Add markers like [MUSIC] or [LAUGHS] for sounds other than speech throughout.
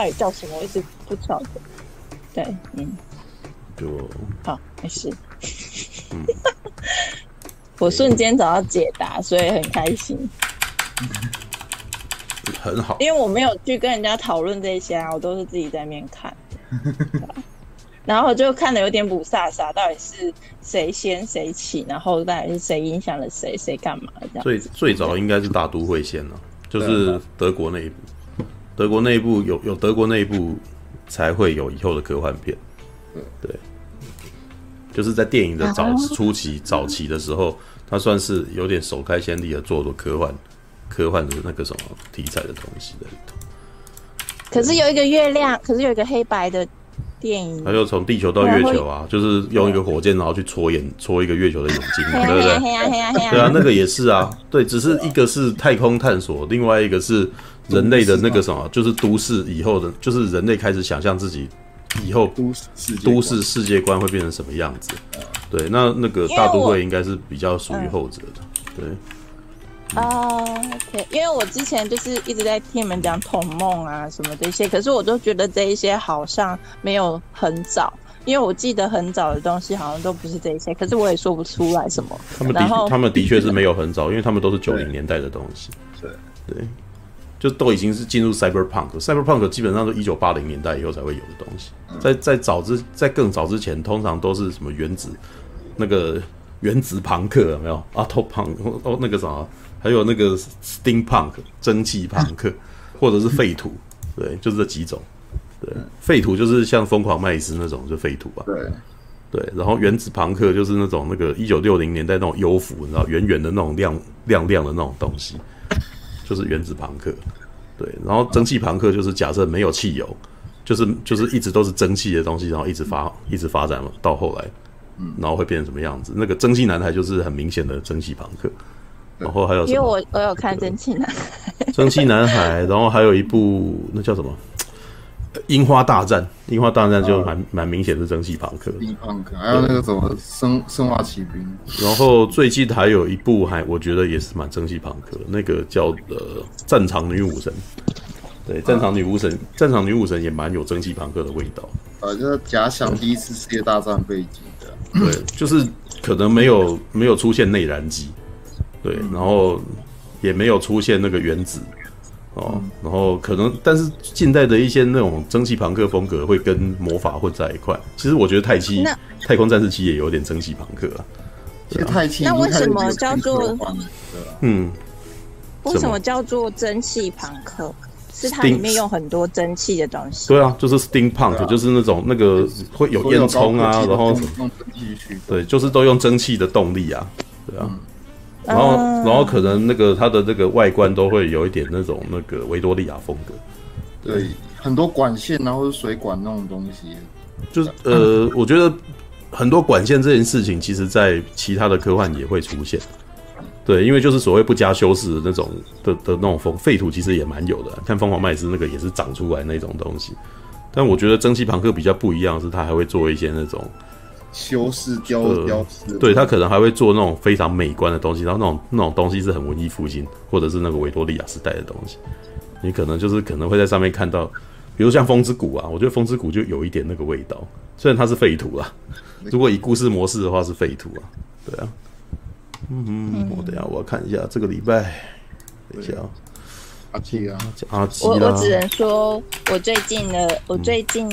到底叫什么，我一直不晓得。对，嗯，就好，没事。嗯、[LAUGHS] 我瞬间找到解答，所以很开心。很好，因为我没有去跟人家讨论这些啊，我都是自己在那边看。[LAUGHS] 然后就看的有点不飒飒，到底是谁先谁起，然后到底是谁影响了谁，谁干嘛这样？最最早应该是大都会先了，就是德国那一部，德国内部有有德国内部才会有以后的科幻片。对，就是在电影的早初期、早期的时候，它算是有点首开先例的做做科幻、科幻的那个什么题材的东西在里头。可是有一个月亮，可是有一个黑白的。电影，他就从地球到月球啊，就是用一个火箭，然后去戳眼，戳一个月球的眼睛，对不对？对啊，那个也是啊，对，只是一个是太空探索，另外一个是人类的那个什么，就是都市以后的，就是人类开始想象自己以后都市都市世界观会变成什么样子。对，那那个大都会应该是比较属于后者的，对。啊、uh,，OK，因为我之前就是一直在听你们讲童梦啊什么这些，可是我都觉得这一些好像没有很早，因为我记得很早的东西好像都不是这一些，可是我也说不出来什么。他们的他们的确是没有很早，因为他们都是九零年代的东西。对 [LAUGHS] 对，就都已经是进入 cyberpunk，cyberpunk 基本上都一九八零年代以后才会有的东西，在在早之在更早之前，通常都是什么原子那个原子朋克有没有？auto punk 哦那个啥。还有那个 steampunk 蒸汽朋克，或者是废土，对，就是这几种。对，废土就是像疯狂麦斯那种，就废土吧。对，对。然后原子朋克就是那种那个一九六零年代那种优浮，你知道，圆圆的那种亮亮亮的那种东西，就是原子朋克。对，然后蒸汽朋克就是假设没有汽油，就是就是一直都是蒸汽的东西，然后一直发一直发展了到后来，嗯然后会变成什么样子？那个蒸汽男孩就是很明显的蒸汽朋克。然后还有？因为我我有看《蒸汽男孩》，[LAUGHS] 蒸汽男孩，然后还有一部那叫什么《樱花大战》？樱花大战就蛮蛮明显的蒸汽朋克。朋克，还有那个什么生生化奇兵。然后最近还有一部还我觉得也是蛮蒸汽朋克，那个叫呃《战场女武神》。对，《战场女武神》，《战场女武神》也蛮有蒸汽朋克的味道。啊，就是假想第一次世界大战背景的。对，[LAUGHS] 就是可能没有没有出现内燃机。对，然后也没有出现那个原子哦，然后可能，但是近代的一些那种蒸汽朋克风格会跟魔法混在一块。其实我觉得太七太空战士七也有点蒸汽朋克啊。其实太七，那为什么叫做嗯？为什么叫做蒸汽朋克？是它里面用很多蒸汽的东西。对啊，就是 steampunk，就是那种那个会有烟囱啊，然后对，就是都用蒸汽的动力啊，对啊。然后，然后可能那个它的这个外观都会有一点那种那个维多利亚风格，对，很多管线然后是水管那种东西，就是呃，我觉得很多管线这件事情，其实在其他的科幻也会出现，对，因为就是所谓不加修饰的那种的的那种风废土，其实也蛮有的。看疯狂麦斯那个也是长出来那种东西，但我觉得蒸汽朋克比较不一样，是它还会做一些那种。修饰雕雕饰，对，他可能还会做那种非常美观的东西，然后那种那种东西是很文艺复兴，或者是那个维多利亚时代的东西。你可能就是可能会在上面看到，比如像风之谷啊，我觉得风之谷就有一点那个味道，虽然它是废土啊，如果以故事模式的话是废土啊，对啊。嗯嗯，我等下我要看一下这个礼拜，等一下阿基啊，阿基，我我只能说我最近的我最近。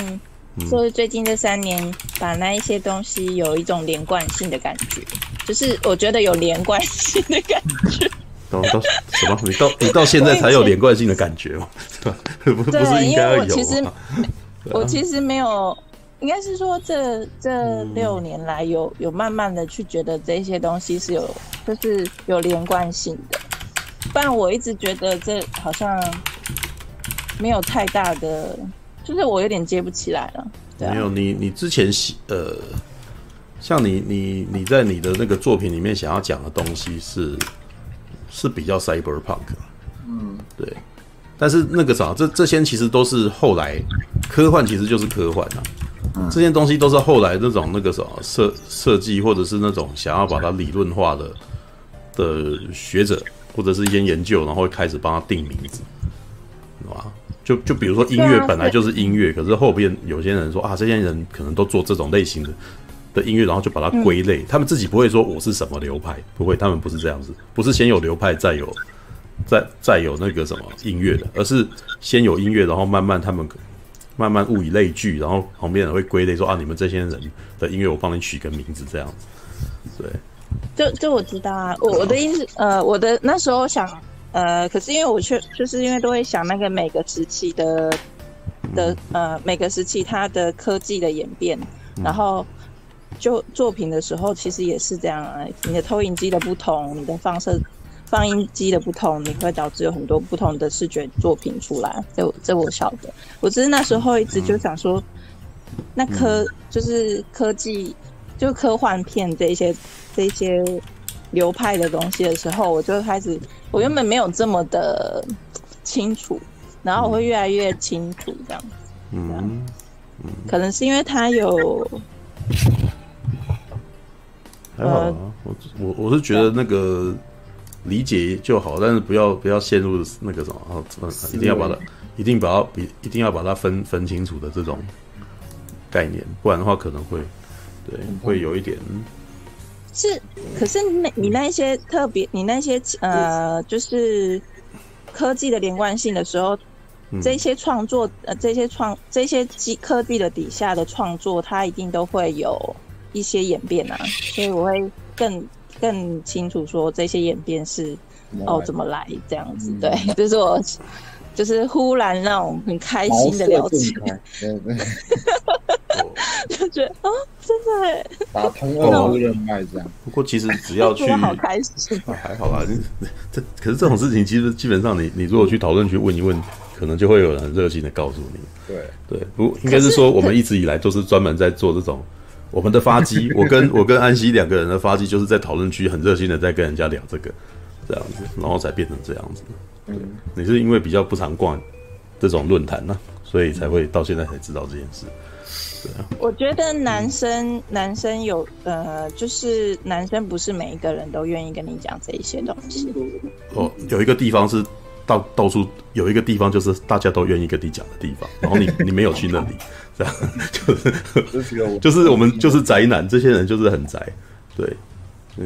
嗯就是最近这三年，把那一些东西有一种连贯性的感觉，就是我觉得有连贯性的感觉。[LAUGHS] 到到什么？你到你到现在才有连贯性的感觉吗？不不是应该要有吗？因为我其实 [LAUGHS] 我其实没有，应该是说这这六年来有有慢慢的去觉得这些东西是有就是有连贯性的，不然我一直觉得这好像没有太大的。就是我有点接不起来了，对啊，没有你，你之前呃，像你你你在你的那个作品里面想要讲的东西是是比较 cyberpunk，嗯，对，但是那个啥，这这些其实都是后来科幻，其实就是科幻啊，嗯，这些东西都是后来那种那个什么设设计或者是那种想要把它理论化的的学者或者是一些研究，然后开始帮他定名字？就就比如说音乐本来就是音乐，可是后边有些人说啊，这些人可能都做这种类型的的音乐，然后就把它归类。他们自己不会说我是什么流派，不会，他们不是这样子，不是先有流派再有再再有那个什么音乐的，而是先有音乐，然后慢慢他们慢慢物以类聚，然后旁边人会归类说啊，你们这些人的音乐我帮你取个名字这样子。对，就就我知道啊，我我的意思呃，我的那时候想。呃，可是因为我却就是因为都会想那个每个时期的的呃每个时期它的科技的演变，然后就作品的时候其实也是这样啊。你的投影机的不同，你的放射放映机的不同，你会导致有很多不同的视觉作品出来。这这我晓得，我只是那时候一直就想说，那科就是科技就科幻片这些这些。流派的东西的时候，我就开始，我原本没有这么的清楚，然后我会越来越清楚这样子。嗯，可能是因为他有，还好啊。我我我是觉得那个理解就好，但是不要不要陷入那个什么，一定要把它，一定把它，一定要把它分分清楚的这种概念，不然的话可能会，对，会有一点。是，可是那你那些特别，你那些呃，就是科技的连贯性的时候，嗯、这些创作呃，这些创这些技科技的底下的创作，它一定都会有一些演变啊，所以我会更更清楚说这些演变是哦怎么来这样子，对，就是我。就是忽然那种很开心的聊起来，[LAUGHS] 就觉得啊，真的打通了人脉这样。不过其实只要去，好开心，还好吧。[LAUGHS] 这可是这种事情，其实基本上你你如果去讨论区问一问，可能就会有人很热心的告诉你。对对，不应该是说我们一直以来都是专门在做这种我们的发机。[LAUGHS] 我跟我跟安西两个人的发机，就是在讨论区很热心的在跟人家聊这个这样子，然后才变成这样子。对，你是因为比较不常逛这种论坛呢，所以才会到现在才知道这件事。对啊，我觉得男生男生有呃，就是男生不是每一个人都愿意跟你讲这一些东西。哦，有一个地方是到到处有一个地方就是大家都愿意跟你讲的地方，然后你 [LAUGHS] 你没有去那里，这样就是就是我们就是宅男，这些人就是很宅，对，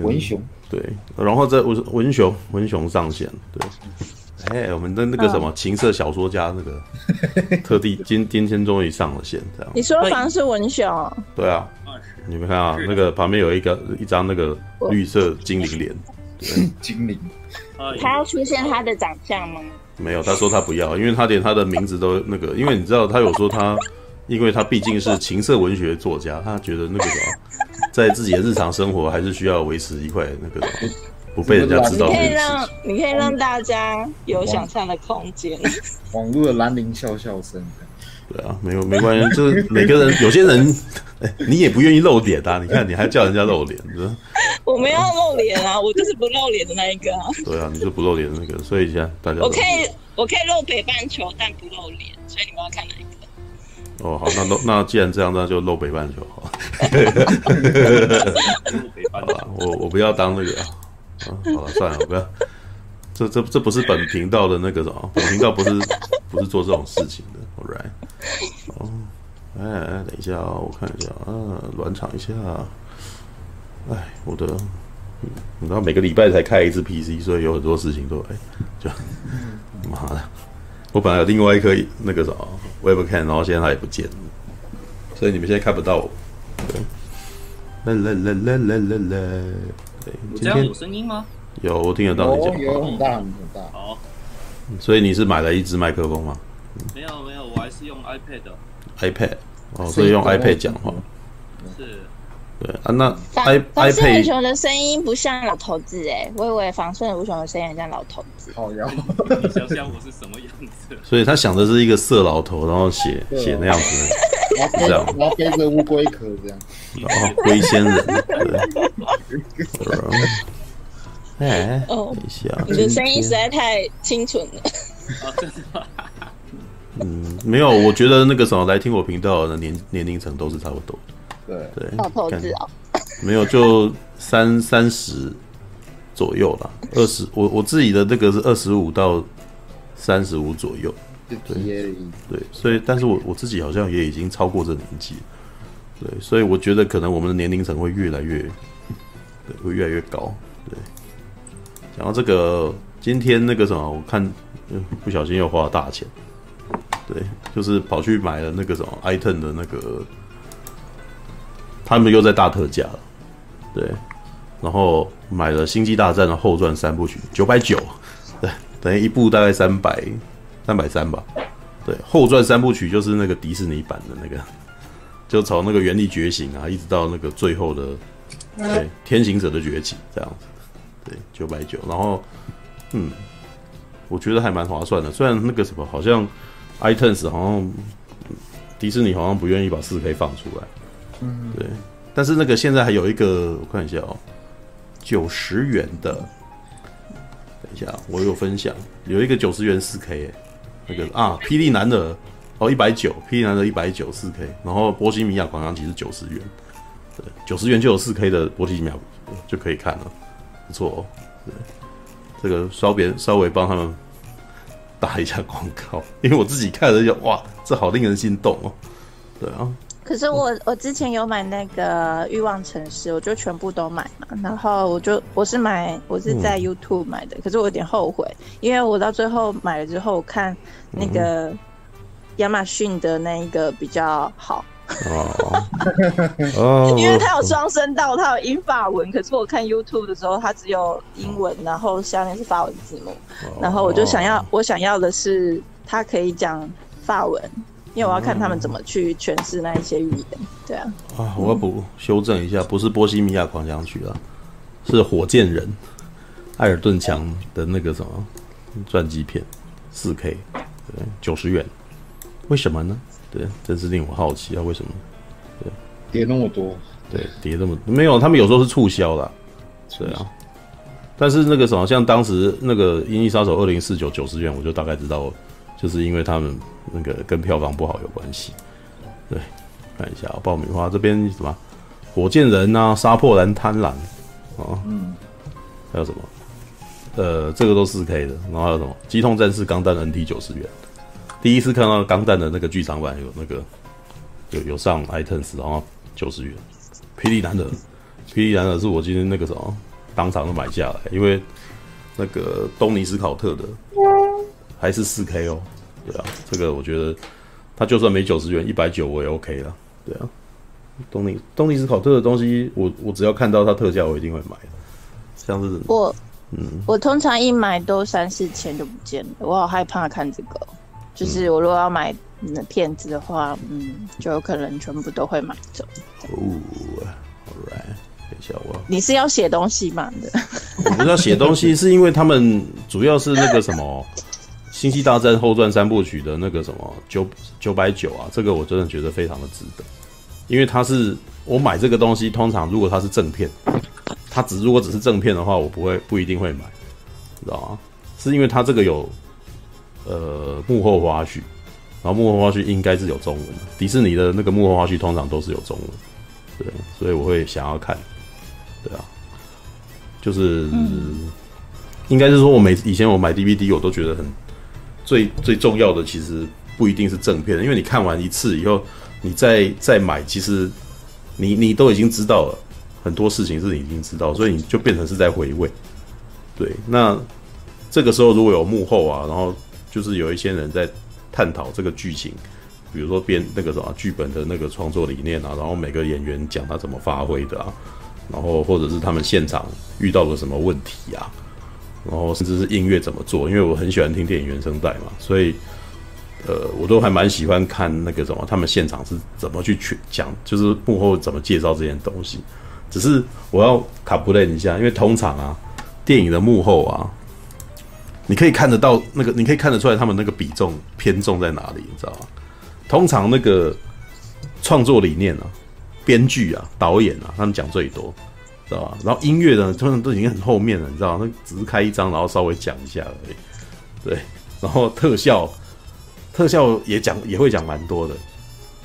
文雄，对，然后这文文雄文雄上线，对。哎、欸，我们的那个什么情色小说家，那个 [LAUGHS] 特地今今天终于上了线，这样。你说房是文雄？对啊，你们看啊，那个旁边有一个一张那个绿色精灵脸，精灵。他要出现他的长相吗？没有，他说他不要，因为他连他的名字都那个，因为你知道他有说他，因为他毕竟是情色文学作家，他觉得那个什么，在自己的日常生活还是需要维持一块那个什么。不被人家知道，你可以让你可以让大家有想象的空间。网络的兰陵笑笑声，对啊，没有没关系，就是每个人，有些人，欸、[LAUGHS] 你也不愿意露脸啊。你看，你还叫人家露脸，是我没有露脸啊，我就是不露脸的那一个啊。对啊，你是不露脸的那个，所以现在大家，我可以我可以露北半球，但不露脸，所以你们要看哪一个？哦，好，那露那既然这样，那就露北半球好了。好 [LAUGHS] [LAUGHS] 吧，我我不要当那个。啊，好了，算了，不要，这这这不是本频道的那个什么，本频道不是不是做这种事情的 alright 哦，哎哎，等一下、哦，我看一下啊，暖场一下，哎，我的，你知道每个礼拜才开一次 PC，所以有很多事情都哎，就妈的，我本来有另外一颗那个什么 Webcam，然后现在它也不见了，所以你们现在看不到我。来来来来来来来。对，今天有声音吗？有，我听得到你讲话。有很大很大。好，所以你是买了一支麦克风吗？没有没有，我还是用 iPad。iPad 哦，所以用 iPad 讲话。是。对啊，那房 i 房顺文雄的声音不像老头子哎，我以为房顺文雄的声音很像老头子。好呀，你想想我是什么样子？所以他想的是一个色老头，然后写写那样子。这样，然后背着乌龟壳这样。哦，龟仙人。[LAUGHS] 哎，哦，等一下，你的声音实在太清纯了。嗯，没有，我觉得那个什么来听我频道的年年龄层都是差不多对对，老头子哦。没有，就三三十左右啦，二十，我我自己的那个是二十五到三十五左右。思。对，所以但是我我自己好像也已经超过这年纪，对，所以我觉得可能我们的年龄层会越来越，对，会越来越高。对，讲到这个，今天那个什么，我看不小心又花了大钱，对，就是跑去买了那个什么 item 的那个，他们又在大特价了，对，然后买了《星际大战》的后传三部曲，九百九，对，等于一部大概三百。三百三吧，对，后传三部曲就是那个迪士尼版的那个，就从那个原力觉醒啊，一直到那个最后的，对，天行者的崛起这样子，对，九百九，然后，嗯，我觉得还蛮划算的，虽然那个什么好像，iTunes 好像迪士尼好像不愿意把四 K 放出来，嗯，对，但是那个现在还有一个，我看一下哦，九十元的，等一下，我有分享，有一个九十元四 K 哎。那个啊，霹雳男的哦，一百九，霹雳男的一百九四 K，然后波西米亚狂想曲是九十元，对，九十元就有四 K 的波西米亚就可以看了，不错哦。对，这个稍别稍微帮他们打一下广告，因为我自己看了就哇，这好令人心动哦。对啊。可是我我之前有买那个欲望城市，我就全部都买嘛，然后我就我是买我是在 YouTube 买的，嗯、可是我有点后悔，因为我到最后买了之后，我看那个亚马逊的那一个比较好哦，[LAUGHS] 哦。因为它有双声道，它有英法文，可是我看 YouTube 的时候，它只有英文，然后下面是法文字幕，然后我就想要我想要的是它可以讲法文。因为我要看他们怎么去诠释那一些语言，对啊。啊，我要补修正一下，不是波西米亚狂想曲啊，是火箭人，艾尔顿强的那个什么传记片，四 K，对，九十元，为什么呢？对，真是令我好奇啊，为什么？对，跌那么多，对，跌那么多没有，他们有时候是促销啦，对啊。但是那个什么，像当时那个《银翼杀手二零四九》九十元，我就大概知道。就是因为他们那个跟票房不好有关系，对，看一下，爆米花这边什么，火箭人啊，杀破狼贪婪，啊，嗯，还有什么，呃，这个都四 K 的，然后还有什么，机动战士钢弹 NT 九十元，第一次看到钢弹的那个剧场版有那个有有上 iTunes，然后九十元，霹雳男儿，霹雳男儿是我今天那个什么当场就买下来，因为那个东尼斯考特的。还是四 K 哦，对啊，这个我觉得它就算没九十元，一百九我也 OK 了，对啊。东尼东尼斯考特的东西，我我只要看到它特价，我一定会买。像是我，嗯，我通常一买都三四千就不见了，我好害怕看这个。就是我如果要买片子的话，嗯，就有可能全部都会买走。哦，All right，等一下我，你是要写东西吗？我不是要写东西，是因为他们主要是那个什么。《星际大战后传三部曲》的那个什么九九百九啊，这个我真的觉得非常的值得，因为它是我买这个东西，通常如果它是正片，它只如果只是正片的话，我不会不一定会买，知道吗？是因为它这个有呃幕后花絮，然后幕后花絮应该是有中文的，迪士尼的那个幕后花絮通常都是有中文，对，所以我会想要看，对啊，就是、嗯、应该是说我每以前我买 DVD 我都觉得很。最最重要的其实不一定是正片，因为你看完一次以后，你再再买，其实你你都已经知道了很多事情是你已经知道，所以你就变成是在回味。对，那这个时候如果有幕后啊，然后就是有一些人在探讨这个剧情，比如说编那个什么剧本的那个创作理念啊，然后每个演员讲他怎么发挥的啊，然后或者是他们现场遇到了什么问题啊。然后甚至是音乐怎么做，因为我很喜欢听电影原声带嘛，所以呃，我都还蛮喜欢看那个什么，他们现场是怎么去去讲，就是幕后怎么介绍这件东西。只是我要卡布雷一下，因为通常啊，电影的幕后啊，你可以看得到那个，你可以看得出来他们那个比重偏重在哪里，你知道吗？通常那个创作理念啊，编剧啊，导演啊，他们讲最多。知道吧？然后音乐呢，通常都已经很后面了，你知道吗？那只是开一张，然后稍微讲一下而已。对，然后特效，特效也讲也会讲蛮多的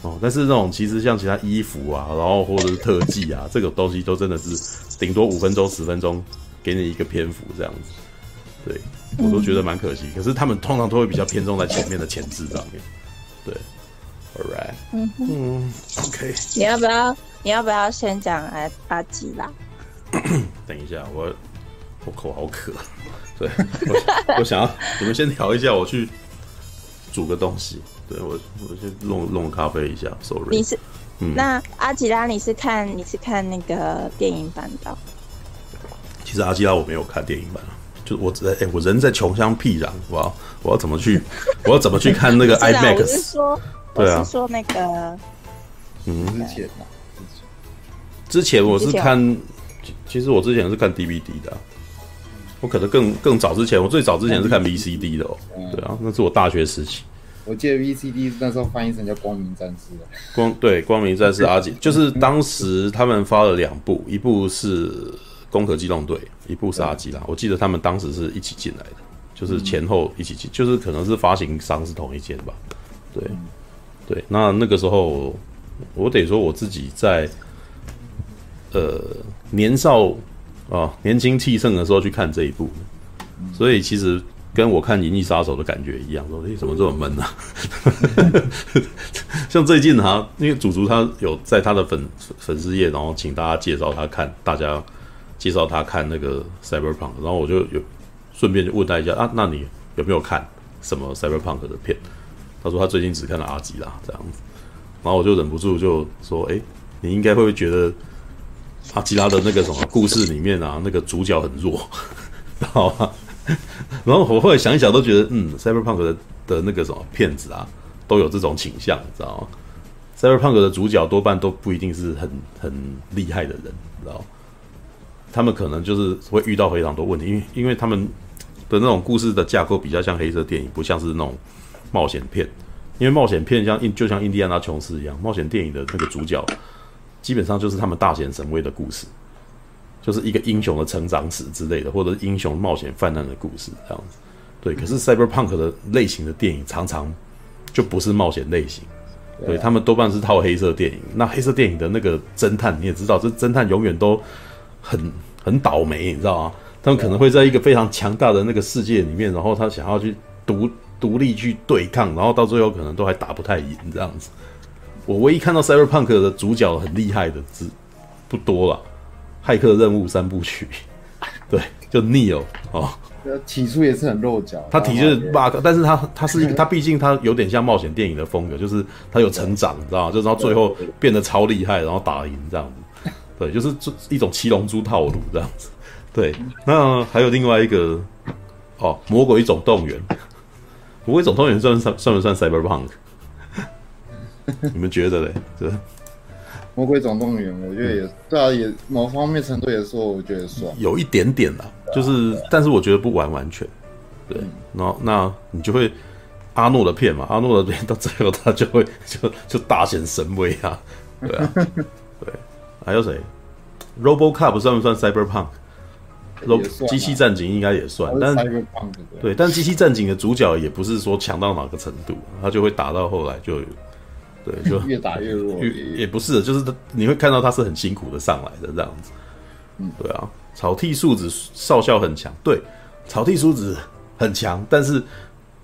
哦。但是那种其实像其他衣服啊，然后或者是特技啊，这个东西都真的是顶多五分钟、十分钟给你一个篇幅这样子。对，我都觉得蛮可惜。可是他们通常都会比较偏重在前面的前置上面。对，All right，嗯嗯，OK。你要不要？你要不要先讲阿阿吉拉？[CLEARS THROAT] 等一下，我我口好渴。[LAUGHS] 对，我我想要你们先调一下，我去煮个东西。对我，我去弄弄咖啡一下。Sorry，你是，嗯、那阿吉拉你是看你是看那个电影版的？其实阿吉拉我没有看电影版，就我哎、欸，我人在穷乡僻壤，我要我要怎么去，[LAUGHS] 我要怎么去看那个 IMAX？我是说，对啊，我是说那个，嗯，之前之前我是看，其实我之前是看 DVD 的、啊。我可能更更早之前，我最早之前是看 VCD 的哦。嗯、对啊，那是我大学时期。我记得 VCD 那时候翻译成叫《光明战士》光对，《光明战士》[LAUGHS] 阿吉，就是当时他们发了两部，一部是《攻壳机动队》，一部是阿基拉。我记得他们当时是一起进来的，就是前后一起进，就是可能是发行商是同一间吧。对，对，那那个时候我得说我自己在呃年少。哦，年轻气盛的时候去看这一部，所以其实跟我看《银翼杀手》的感觉一样，说：“诶，怎么这么闷呢、啊？” [LAUGHS] 像最近哈，因为祖祖他有在他的粉粉丝页，然后请大家介绍他看，大家介绍他看那个 Cyberpunk，然后我就有顺便就问他一下啊，那你有没有看什么 Cyberpunk 的片？他说他最近只看了阿吉拉这样子，然后我就忍不住就说：“诶，你应该会觉得？”阿基拉的那个什么故事里面啊，那个主角很弱，知道吗？然后我后来想一想，都觉得嗯，Cyberpunk 的的那个什么骗子啊，都有这种倾向，知道吗？Cyberpunk 的主角多半都不一定是很很厉害的人，知道？他们可能就是会遇到非常多问题，因为因为他们的那种故事的架构比较像黑色电影，不像是那种冒险片。因为冒险片像印就像印第安纳琼斯一样，冒险电影的那个主角。基本上就是他们大显神威的故事，就是一个英雄的成长史之类的，或者是英雄冒险泛滥的故事这样子。对，可是 Cyberpunk 的类型的电影常常就不是冒险类型，对，他们多半是套黑色电影。那黑色电影的那个侦探你也知道，这侦探永远都很很倒霉，你知道吗？他们可能会在一个非常强大的那个世界里面，然后他想要去独独立去对抗，然后到最后可能都还打不太赢这样子。我唯一看到 Cyberpunk 的主角很厉害的只不多了，《骇客任务》三部曲，[LAUGHS] 对，就 Neo 哦，起初也是很肉脚，他体就是 bug，但是他他是一个，他毕竟他有点像冒险电影的风格，就是他有成长，你知道吗？就到最后变得超厉害，然后打赢这样子，对，就是这一种七龙珠套路这样子，对。那还有另外一个哦，《魔鬼总动员》，《魔鬼总动员》算算算不算 Cyberpunk？[LAUGHS] 你们觉得嘞？这《魔鬼总动员》，我觉得也对啊，也某方面程度也说，我觉得算有一点点啦，就是，但是我觉得不完完全。对，然后那你就会阿诺的片嘛，阿诺的片到最后他就会 [LAUGHS] 就就大显神威啊，对啊，[LAUGHS] 对，还有谁？RoboCop 算不算 Cyberpunk？机器战警应该也算，但是对，但机器战警的主角也不是说强到哪个程度，他就会打到后来就。对，就 [LAUGHS] 越打越弱，也也不是，就是他你会看到他是很辛苦的上来的这样子，嗯，对啊，草剃素子少校很强，对，草剃素子很强，但是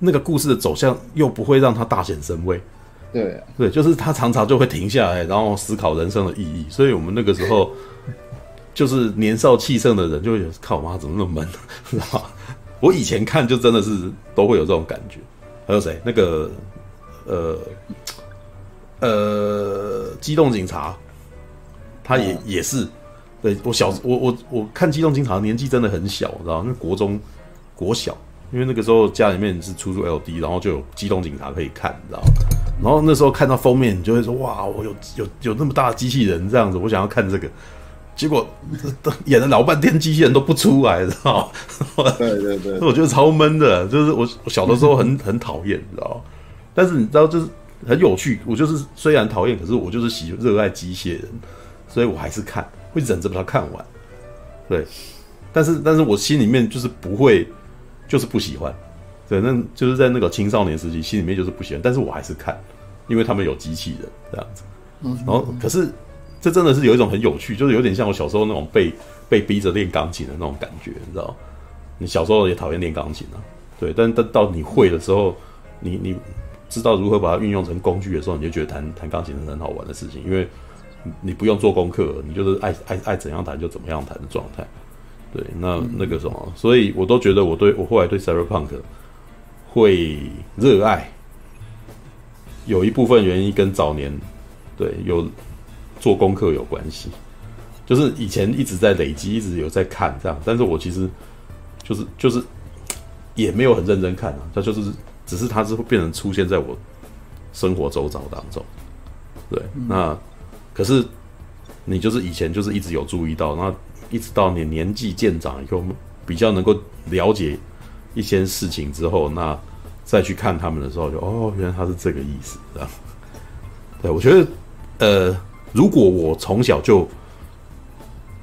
那个故事的走向又不会让他大显神威，对、啊，对，就是他常常就会停下来，然后思考人生的意义，所以我们那个时候就是年少气盛的人就会觉得靠妈怎么那么闷，知道吗？我以前看就真的是都会有这种感觉，还有谁？那个呃。呃，机动警察，他也、嗯、也是，对我小我我我看机动警察年纪真的很小，知道那国中国小，因为那个时候家里面是出租 LD，然后就有机动警察可以看，你知道，然后那时候看到封面，你就会说哇，我有有有那么大的机器人这样子，我想要看这个，结果演了老半天，机器人都不出来，知道？[LAUGHS] 对对对，我觉得超闷的，就是我我小的时候很很讨厌，知道？但是你知道就是。很有趣，我就是虽然讨厌，可是我就是喜热爱机械人，所以我还是看，会忍着把它看完。对，但是但是我心里面就是不会，就是不喜欢。对，那就是在那个青少年时期，心里面就是不喜欢，但是我还是看，因为他们有机器人这样子。然后可是这真的是有一种很有趣，就是有点像我小时候那种被被逼着练钢琴的那种感觉，你知道？你小时候也讨厌练钢琴啊，对，但但到你会的时候，你你知道如何把它运用成工具的时候，你就觉得弹弹钢琴是很好玩的事情，因为你不用做功课，你就是爱爱爱怎样弹就怎么样弹的状态。对，那那个什么，所以我都觉得我对我后来对 Cyberpunk 会热爱，有一部分原因跟早年对有做功课有关系，就是以前一直在累积，一直有在看这样，但是我其实就是就是也没有很认真看啊，他就是只是它是会变成出现在我生活周遭当中，对，那可是你就是以前就是一直有注意到那。一直到你年纪渐长以后，比较能够了解一些事情之后，那再去看他们的时候就，就哦，原来他是这个意思，这样。对，我觉得，呃，如果我从小就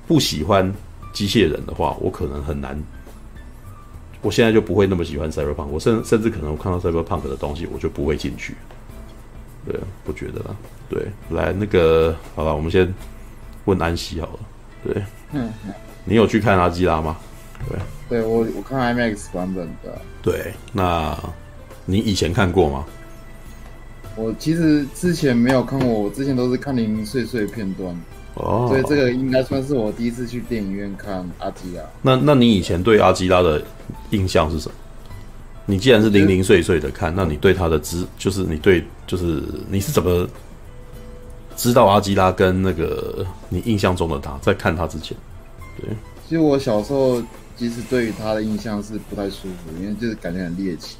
不喜欢机械人的话，我可能很难，我现在就不会那么喜欢 Cyberpunk，我甚甚至可能我看到 Cyberpunk 的东西，我就不会进去。对，不觉得了。对，来那个，好了，我们先问安西好了。对。嗯，你有去看阿基拉吗？对，对我我看 IMAX 版本的。对，那你以前看过吗？我其实之前没有看过，我之前都是看零零碎碎片段。哦，所以这个应该算是我第一次去电影院看阿基拉。那那你以前对阿基拉的印象是什么？你既然是零零碎碎的看，那你对他的知，就是你对，就是你是怎么？知道阿基拉跟那个你印象中的他，在看他之前，对。其实我小时候其实对于他的印象是不太舒服，因为就是感觉很猎奇。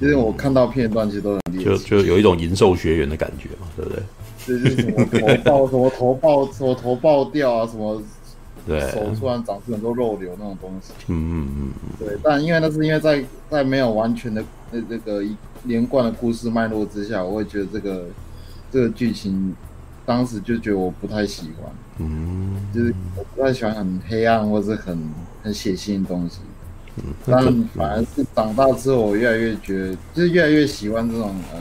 就是我看到片段其实都很猎奇，就就有一种银兽学员的感觉嘛，对不对？就是什么 [LAUGHS] 头爆，什么头爆，什么头爆掉啊，什么对手突然长出很多肉瘤那种东西。嗯嗯嗯嗯。对，但因为那是因为在在没有完全的那这个一连贯的故事脉络之下，我会觉得这个这个剧情。当时就觉得我不太喜欢，嗯，就是我不太喜欢很黑暗或者很很血腥的东西，嗯，但反而是长大之后，我越来越觉得，就是越来越喜欢这种呃，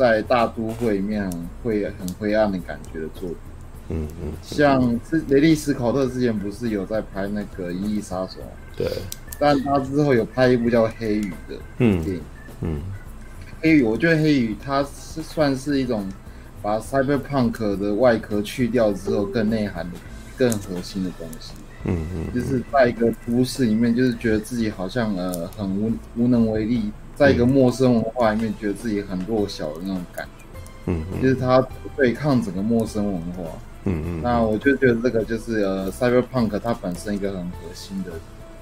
在大都会里面会很灰暗的感觉的作品，嗯嗯，像是雷利斯考特之前不是有在拍那个《银翼杀手》，对，但他之后有拍一部叫《黑雨》的电影，嗯，嗯，黑雨，我觉得黑雨它是算是一种。把 Cyberpunk 的外壳去掉之后，更内涵的、更核心的东西。嗯嗯，就是在一个都市里面，就是觉得自己好像呃很无无能为力，在一个陌生文化里面，觉得自己很弱小的那种感觉。嗯嗯，就是他对抗整个陌生文化。嗯嗯，那我就觉得这个就是呃 Cyberpunk 它本身一个很核心的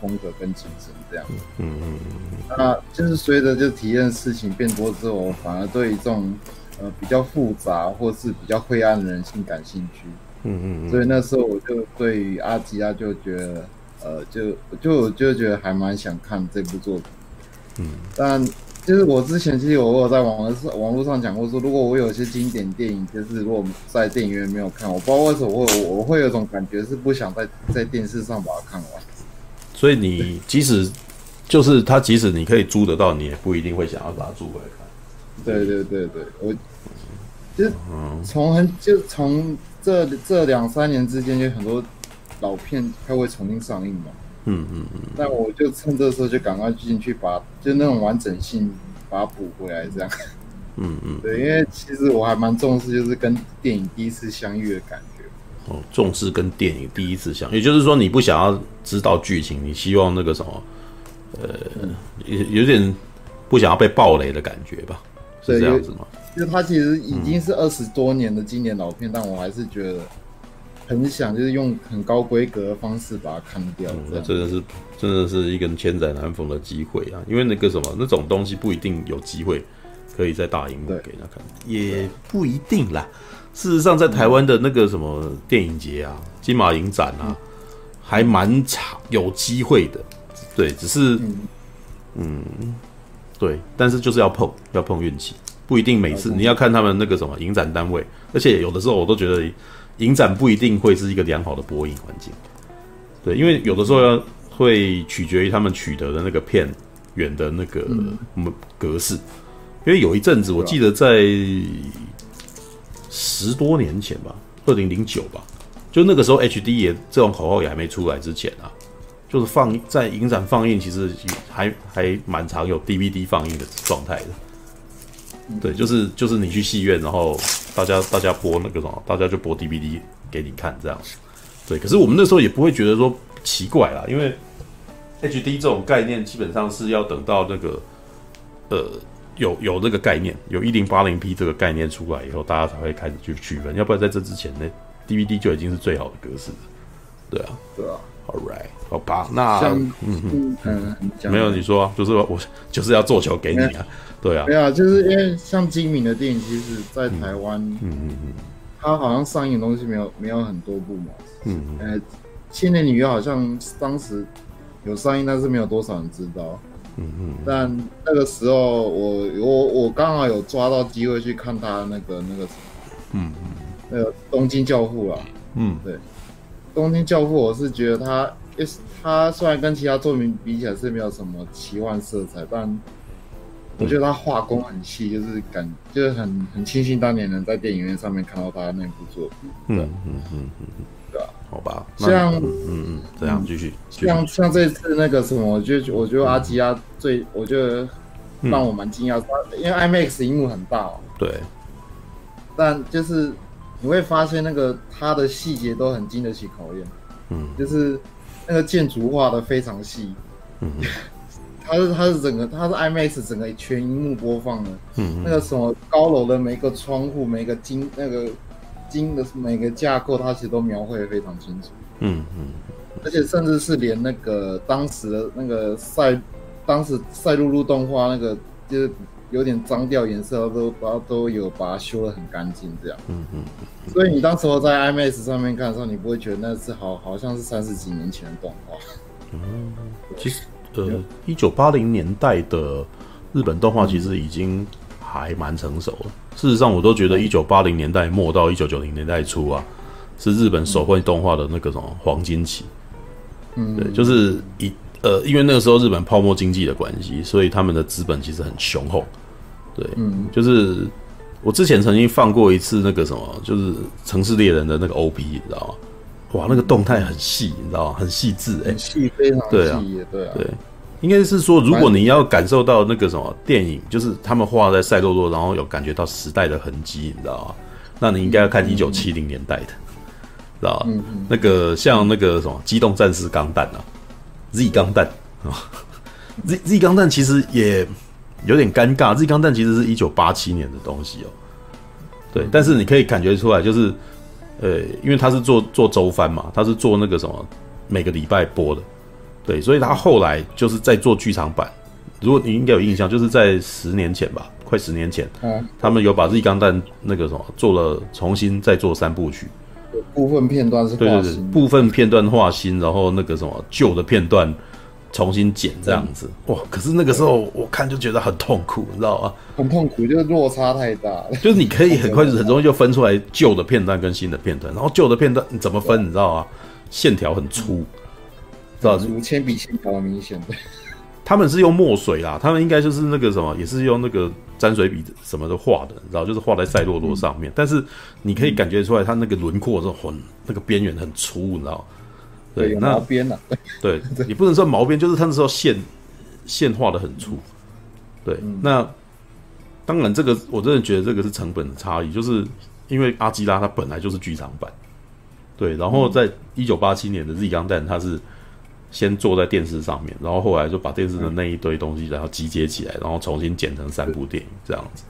风格跟精神这样。嗯嗯嗯，那就是随着就体验事情变多之后，反而对于这种。呃，比较复杂或是比较灰暗的人性感兴趣，嗯嗯，嗯，所以那时候我就对于阿吉拉就觉得，呃，就就就觉得还蛮想看这部作品，嗯，但就是我之前其实我有在网络上网络上讲过说，如果我有些经典电影，就是如果在电影院没有看，我不知道为什么我我我会有种感觉是不想在在电视上把它看完，所以你即使就是它，即使你可以租得到，你也不一定会想要把它租回来看。对对对对，我就从很就从这这两三年之间，有很多老片它会重新上映嘛。嗯嗯嗯。那我就趁这时候就赶快进去把就那种完整性把它补回来，这样。嗯嗯。对，因为其实我还蛮重视，就是跟电影第一次相遇的感觉。哦，重视跟电影第一次相遇，也就是说你不想要知道剧情，你希望那个什么，呃，有有点不想要被暴雷的感觉吧。是这样子吗？就它其实已经是二十多年的经典老片，嗯、但我还是觉得很想，就是用很高规格的方式把它看掉。那真的是，真的是一个千载难逢的机会啊！因为那个什么，那种东西不一定有机会可以在大荧幕给他看，也不一定啦。事实上，在台湾的那个什么电影节啊、金马影展啊，嗯、还蛮长，有机会的。对，只是嗯。嗯对，但是就是要碰，要碰运气，不一定每次你要看他们那个什么影展单位，而且有的时候我都觉得影展不一定会是一个良好的播映环境。对，因为有的时候要会取决于他们取得的那个片源的那个格式。因为有一阵子我记得在十多年前吧，二零零九吧，就那个时候 HD 也这种口号也还没出来之前啊，就是放在影展放映，其实还还蛮常有 DVD 放映的状态的。对，就是就是你去戏院，然后大家大家播那个什么，大家就播 DVD 给你看这样子。对，可是我们那时候也不会觉得说奇怪啦，因为 HD 这种概念基本上是要等到那个呃有有这个概念，有一零八零 P 这个概念出来以后，大家才会开始去区分。要不然在这之前呢，DVD 就已经是最好的格式了。对啊，对啊。All right，好吧，那嗯嗯嗯，没有你说啊，就是我就是要做球给你啊。[LAUGHS] 对啊，对啊，就是因为像金明的电影，其实，在台湾，嗯嗯嗯，它好像上映的东西没有没有很多部嘛，嗯嗯，呃，千年女优好像当时有上映，但是没有多少人知道，嗯嗯，但那个时候我我我刚好有抓到机会去看他那个那个什么，嗯嗯，那个东京教父啊，嗯，对，东京教父，我是觉得他，他虽然跟其他作品比起来是没有什么奇幻色彩，但我觉得他画工很细，就是感，就是很很庆幸当年能在电影院上面看到他那部作品。嗯嗯嗯对吧？好吧，像嗯嗯，这样继续。像像这次那个什么，我觉得我觉得阿基亚最，我觉得让我蛮惊讶，他因为 IMAX 荧幕很大哦。对。但就是你会发现那个它的细节都很经得起考验。嗯。就是那个建筑画的非常细。嗯。[LAUGHS] 它是它是整个它是 IMAX 整个全荧幕播放的，嗯，那个什么高楼的每个窗户每个金那个金的每个架构，它其实都描绘的非常清楚，嗯嗯，而且甚至是连那个当时的那个赛当时赛璐璐动画那个就是有点脏掉颜色都都都有把它修的很干净这样，嗯嗯，所以你当时候在 IMAX 上面看的时候，你不会觉得那是好好像是三十几年前的动画，嗯，其实。呃，一九八零年代的日本动画其实已经还蛮成熟了。事实上，我都觉得一九八零年代末到一九九零年代初啊，是日本手绘动画的那个什么黄金期。嗯，对，就是一呃，因为那个时候日本泡沫经济的关系，所以他们的资本其实很雄厚。对，嗯，就是我之前曾经放过一次那个什么，就是《城市猎人》的那个 OB，你知道吗？哇，那个动态很细，你知道吗？很细致，哎，细非常细，对啊，对啊，对，应该是说，如果你要感受到那个什么电影，就是他们画在赛洛洛，然后有感觉到时代的痕迹，你知道吗？那你应该要看一九七零年代的，知道吧？嗯嗯，那个像那个什么《机动战士钢弹》啊，《Z 钢弹》啊，《Z Z 钢弹》其实也有点尴尬，《Z 钢弹》其实是一九八七年的东西哦，对，但是你可以感觉出来，就是。呃，因为他是做做周番嘛，他是做那个什么每个礼拜播的，对，所以他后来就是在做剧场版。如果你应该有印象，就是在十年前吧，快十年前，嗯，他们有把《日钢弹》那个什么做了重新再做三部曲，部分片段是对对对，部分片段画新，然后那个什么旧的片段。重新剪这样子哇！可是那个时候我看就觉得很痛苦，你知道吗？很痛苦，就是落差太大了。就是你可以很快 [LAUGHS] 很容易就分出来旧的片段跟新的片段，然后旧的片段你怎么分？你知道吗？线条很粗，知道吗？铅笔线条很明显的。他们是用墨水啦，他们应该就是那个什么，也是用那个沾水笔什么的画的，你知道？就是画在赛洛洛上面。但是你可以感觉出来，它那个轮廓是很那个边缘很粗，你知道？对，那毛边呢？[LAUGHS] 对，你不能说毛边，就是他那时候线线画的很粗。对，嗯、那当然这个我真的觉得这个是成本的差异，就是因为阿基拉它本来就是剧场版，对，然后在一九八七年的《Z 钢弹》它是先做在电视上面，然后后来就把电视的那一堆东西然后集结起来，然后重新剪成三部电影这样子。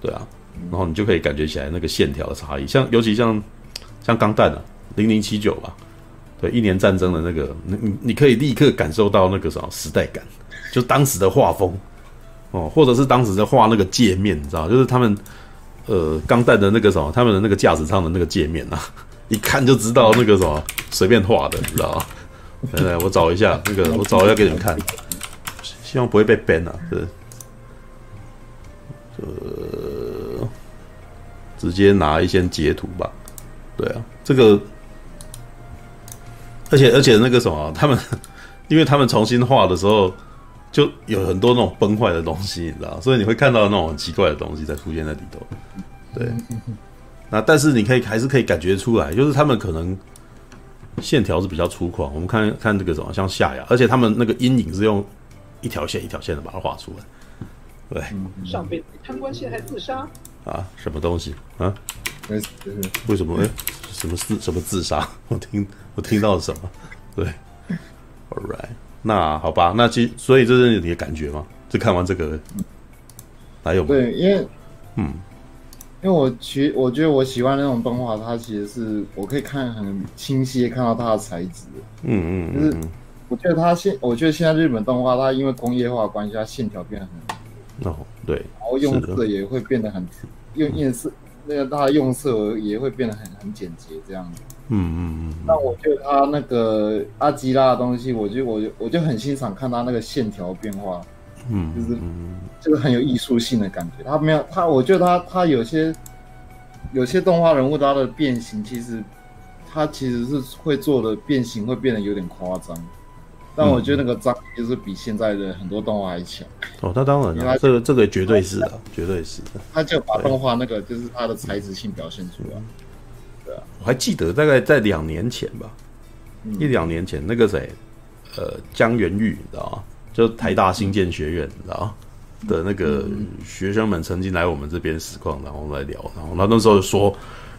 对啊，然后你就可以感觉起来那个线条的差异，像尤其像像钢弹啊，零零七九吧。对，一年战争的那个，你你你可以立刻感受到那个什么时代感，就当时的画风哦，或者是当时在画那个界面，你知道，就是他们呃钢弹的那个什么，他们的那个驾驶舱的那个界面啊，一看就知道那个什么随便画的，你知道吗？来来，我找一下那个，我找一下给你们看，希望不会被 ban 啊，是呃，直接拿一些截图吧，对啊，这个。而且而且那个什么，他们，[LAUGHS] 因为他们重新画的时候，就有很多那种崩坏的东西，你知道，所以你会看到那种很奇怪的东西在出现在里头。对，那但是你可以还是可以感觉出来，就是他们可能，线条是比较粗犷。我们看看这个什么，像夏亚，而且他们那个阴影是用一条线一条线的把它画出来。对，上辈子贪官陷害自杀啊？什么东西啊？为什么？哎，什么自什么自杀？我听我听到了什么？对，All right，那好吧，那其所以这是你的感觉吗？就看完这个，还有吗？对，因为嗯。因为我其实我觉得我喜欢那种动画，它其实是我可以看很清晰看到它的材质。嗯嗯，就是我觉得它现，我觉得现在日本动画它因为工业化关系，它线条变得很哦对，然后用色也会变得很用颜色那个它用色也会变得很很简洁这样子。嗯嗯嗯。那我觉得它那个阿基拉的东西，我就我就我就很欣赏看它那个线条变化。嗯，就是就是很有艺术性的感觉。他没有他，我觉得他他有些有些动画人物他的变形，其实他其实是会做的变形会变得有点夸张。但我觉得那个张就是比现在的很多动画还强。哦，那当然了，这个这个绝对是的，绝对是的。他就把动画那个就是他的材质性表现出来。对啊，我还记得大概在两年前吧，一两年前那个谁，呃，江原玉，你知道吗？就台大新建学院，你知道的那个学生们曾经来我们这边实况，然后来聊，然后他那时候说，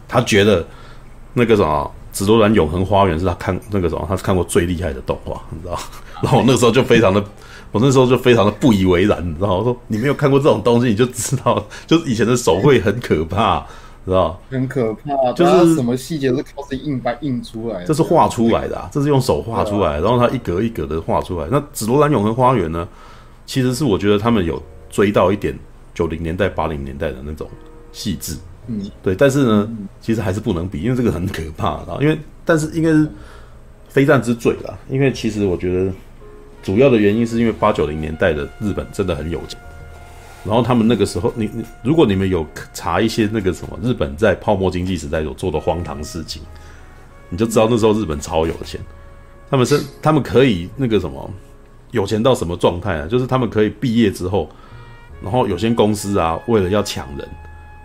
他觉得那个什么《紫罗兰永恒花园》是他看那个什么，他是看过最厉害的动画，你知道？然后我那时候就非常的，[LAUGHS] 我那时候就非常的不以为然，你知道？我说你没有看过这种东西，你就知道，[LAUGHS] 就是以前的手绘很可怕。知道很可怕，就是什么细节是靠自己硬掰硬出来的，这是画出来的啊，这是用手画出来，然后它一格一格的画出来。那《紫罗兰永恒花园》呢，其实是我觉得他们有追到一点九零年代、八零年代的那种细致，嗯，对。但是呢，其实还是不能比，因为这个很可怕。啊因为，但是应该是非战之罪啦，因为其实我觉得主要的原因是因为八九零年代的日本真的很有钱。然后他们那个时候，你你如果你们有查一些那个什么日本在泡沫经济时代有做的荒唐事情，你就知道那时候日本超有钱。他们是他们可以那个什么有钱到什么状态啊？就是他们可以毕业之后，然后有些公司啊，为了要抢人，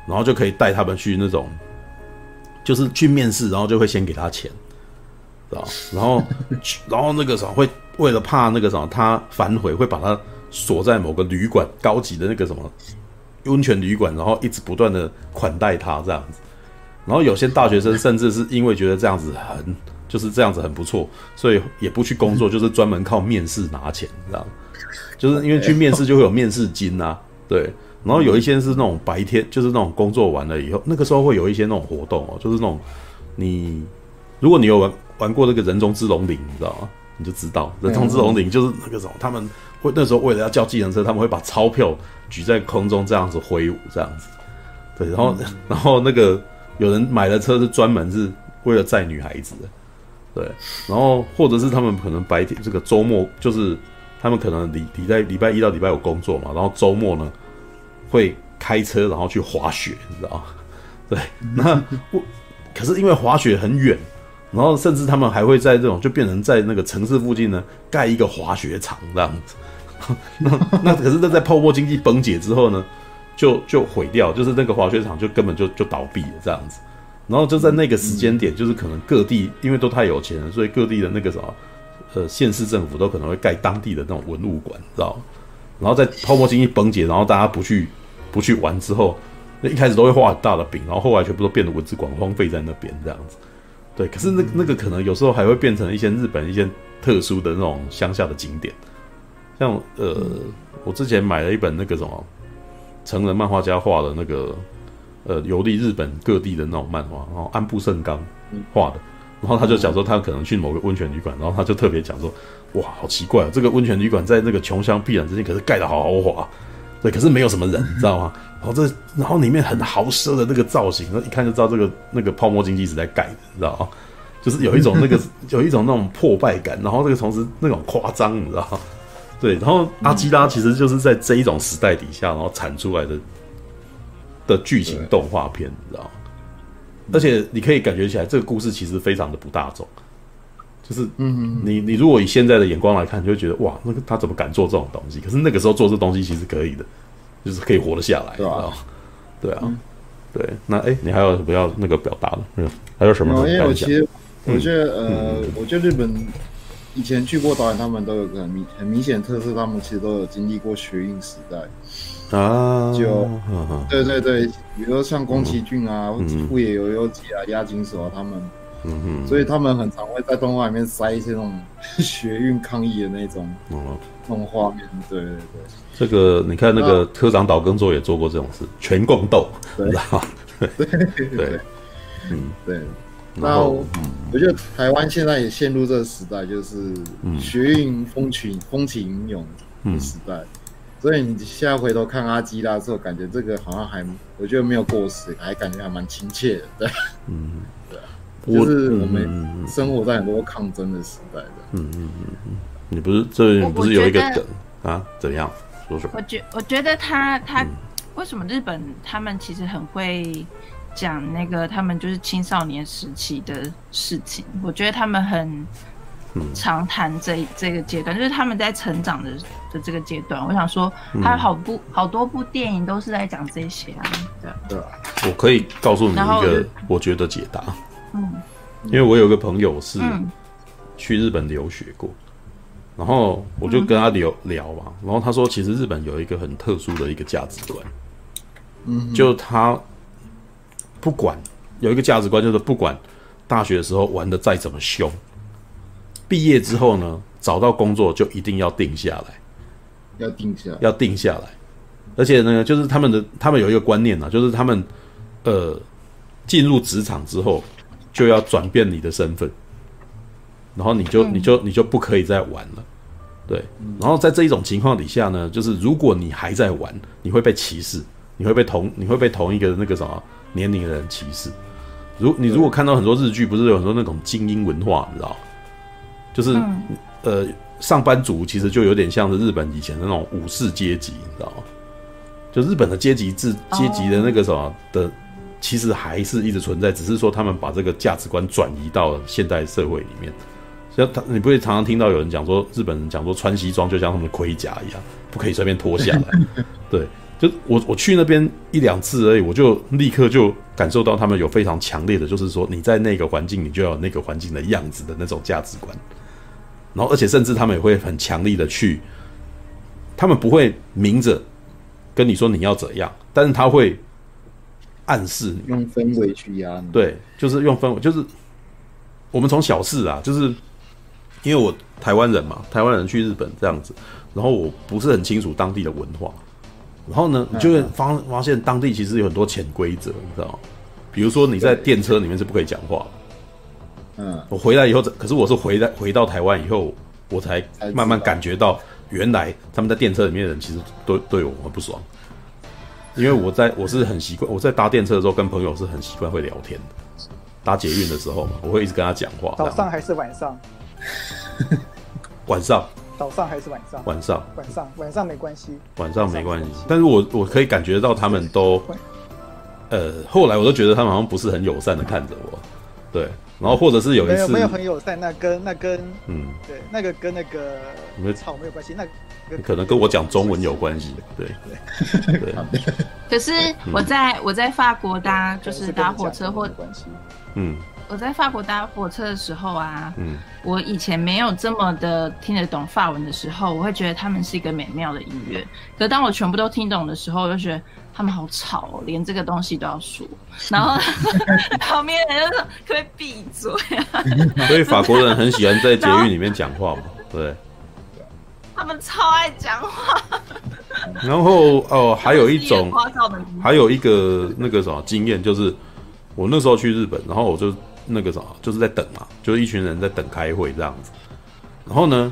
然后就可以带他们去那种，就是去面试，然后就会先给他钱，知道？然后然后那个什么会为了怕那个什么他反悔，会把他。锁在某个旅馆，高级的那个什么温泉旅馆，然后一直不断的款待他这样子。然后有些大学生甚至是因为觉得这样子很就是这样子很不错，所以也不去工作，就是专门靠面试拿钱这样。就是因为去面试就会有面试金啊，对。然后有一些是那种白天，就是那种工作完了以后，那个时候会有一些那种活动哦，就是那种你如果你有玩玩过那个人中之龙岭，你知道吗？你就知道人中之龙领就是那个什么他们。会那时候为了要叫计程车，他们会把钞票举在空中这样子挥舞，这样子，对，然后 [LAUGHS] 然后那个有人买的车是专门是为了载女孩子的，对，然后或者是他们可能白天这个周末就是他们可能礼礼拜礼拜一到礼拜五工作嘛，然后周末呢会开车然后去滑雪，你知道吗？[LAUGHS] 对，那 [LAUGHS] 我可是因为滑雪很远。然后甚至他们还会在这种就变成在那个城市附近呢盖一个滑雪场这样子，[LAUGHS] 那那可是那在泡沫经济崩解之后呢，就就毁掉，就是那个滑雪场就根本就就倒闭了这样子。然后就在那个时间点，就是可能各地因为都太有钱了，所以各地的那个什么呃县市政府都可能会盖当地的那种文物馆，知道吗？然后在泡沫经济崩解，然后大家不去不去玩之后，那一开始都会画很大的饼，然后后来全部都变得文字馆荒废在那边这样子。对，可是那那个可能有时候还会变成一些日本一些特殊的那种乡下的景点，像呃，我之前买了一本那个什么成人漫画家画的那个呃游历日本各地的那种漫画，然后安部胜刚画的，然后他就讲说他可能去某个温泉旅馆，然后他就特别讲说，哇，好奇怪啊，这个温泉旅馆在那个穷乡僻壤之间，可是盖得好豪华，对，可是没有什么人，你知道吗？然后这，然后里面很豪奢的那个造型，那一看就知道这个那个泡沫经济是在盖的，你知道吗？就是有一种那个 [LAUGHS] 有一种那种破败感，然后这个同时那种夸张，你知道吗？对，然后阿基拉其实就是在这一种时代底下，然后产出来的的剧情动画片，你知道吗？而且你可以感觉起来，这个故事其实非常的不大众，就是嗯，你你如果以现在的眼光来看，你就会觉得哇，那个他怎么敢做这种东西？可是那个时候做这东西其实可以的。就是可以活得下来，对吧？对啊，对。那哎，你还有什么要那个表达的？嗯，还有什么？因为我其实我觉得呃，我觉得日本以前去过导演，他们都有个很明很明显特色，他们其实都有经历过学运时代啊。就对对对，比如说像宫崎骏啊、富野由悠季啊、押井守他们，嗯嗯，所以他们很常会在动画里面塞一些那种 [LAUGHS] 学运抗议的那种哦那种画面。对对对，这个你看那个科长岛耕作也做过这种事，全共斗，对。吧？[LAUGHS] 对对，嗯。对。那我觉得台湾现在也陷入这个时代，就是学运风起风起云涌的时代。所以你现在回头看阿基拉之后，感觉这个好像还，我觉得没有过时，还感觉还蛮亲切的。对，嗯，对啊，就是我们生活在很多抗争的时代的。嗯嗯嗯嗯，你不是这不是有一个梗啊？怎样？说说。我觉我觉得他他为什么日本他们其实很会。讲那个他们就是青少年时期的事情，我觉得他们很常谈这这个阶段，就是他们在成长的的这个阶段。我想说，还有好部好多部电影都是在讲这些啊。对对，我可以告诉你一个我觉得解答。嗯，因为我有个朋友是去日本留学过，然后我就跟他聊聊嘛，然后他说，其实日本有一个很特殊的一个价值观，嗯，就他。不管有一个价值观，就是不管大学的时候玩的再怎么凶，毕业之后呢，找到工作就一定要定下来，要定下，要定下来。而且呢，就是他们的他们有一个观念呢，就是他们呃进入职场之后就要转变你的身份，然后你就你就你就不可以再玩了，对。然后在这一种情况底下呢，就是如果你还在玩，你会被歧视，你会被同你会被同一个那个什么。年龄的人歧视，如你如果看到很多日剧，不是有很多那种精英文化，你知道？就是、嗯、呃，上班族其实就有点像是日本以前的那种武士阶级，你知道吗？就日本的阶级制阶级的那个什么的，其实还是一直存在，只是说他们把这个价值观转移到现代社会里面。像他，你不会常常听到有人讲说，日本人讲说穿西装就像他们的盔甲一样，不可以随便脱下来，[LAUGHS] 对。就我我去那边一两次而已，我就立刻就感受到他们有非常强烈的，就是说你在那个环境，你就要有那个环境的样子的那种价值观。然后，而且甚至他们也会很强力的去，他们不会明着跟你说你要怎样，但是他会暗示你用氛围去压你。对，就是用氛围，就是我们从小事啊，就是因为我台湾人嘛，台湾人去日本这样子，然后我不是很清楚当地的文化。然后呢，你就会发发现当地其实有很多潜规则，你知道吗？比如说你在电车里面是不可以讲话。嗯，我回来以后，可是我是回来回到台湾以后，我才慢慢感觉到，原来他们在电车里面的人其实都对我很不爽。因为我在我是很习惯，我在搭电车的时候跟朋友是很习惯会聊天的，搭捷运的时候嘛，我会一直跟他讲话。早上还是晚上？[LAUGHS] 晚上。早上还是晚上？晚上，晚上，晚上没关系。晚上没关系，但是我我可以感觉到他们都，呃，后来我都觉得他们好像不是很友善的看着我，对，然后或者是有一次没有没有很友善，那跟那跟嗯，对，那个跟那个草没有关系，那可能跟我讲中文有关系，对。对。对。可是我在我在法国搭就是搭火车或关系，嗯。我在法国搭火车的时候啊，嗯，我以前没有这么的听得懂法文的时候，我会觉得他们是一个美妙的音乐。可当我全部都听懂的时候，我就觉得他们好吵哦，连这个东西都要说。然后 [LAUGHS] 旁边人就说：“可不可以闭嘴啊？” [LAUGHS] 所以法国人很喜欢在捷运里面讲话嘛，对。他们超爱讲话。然后哦，还有一种，还有一个那个什么经验，就是我那时候去日本，然后我就。那个什么，就是在等嘛，就是一群人在等开会这样子。然后呢，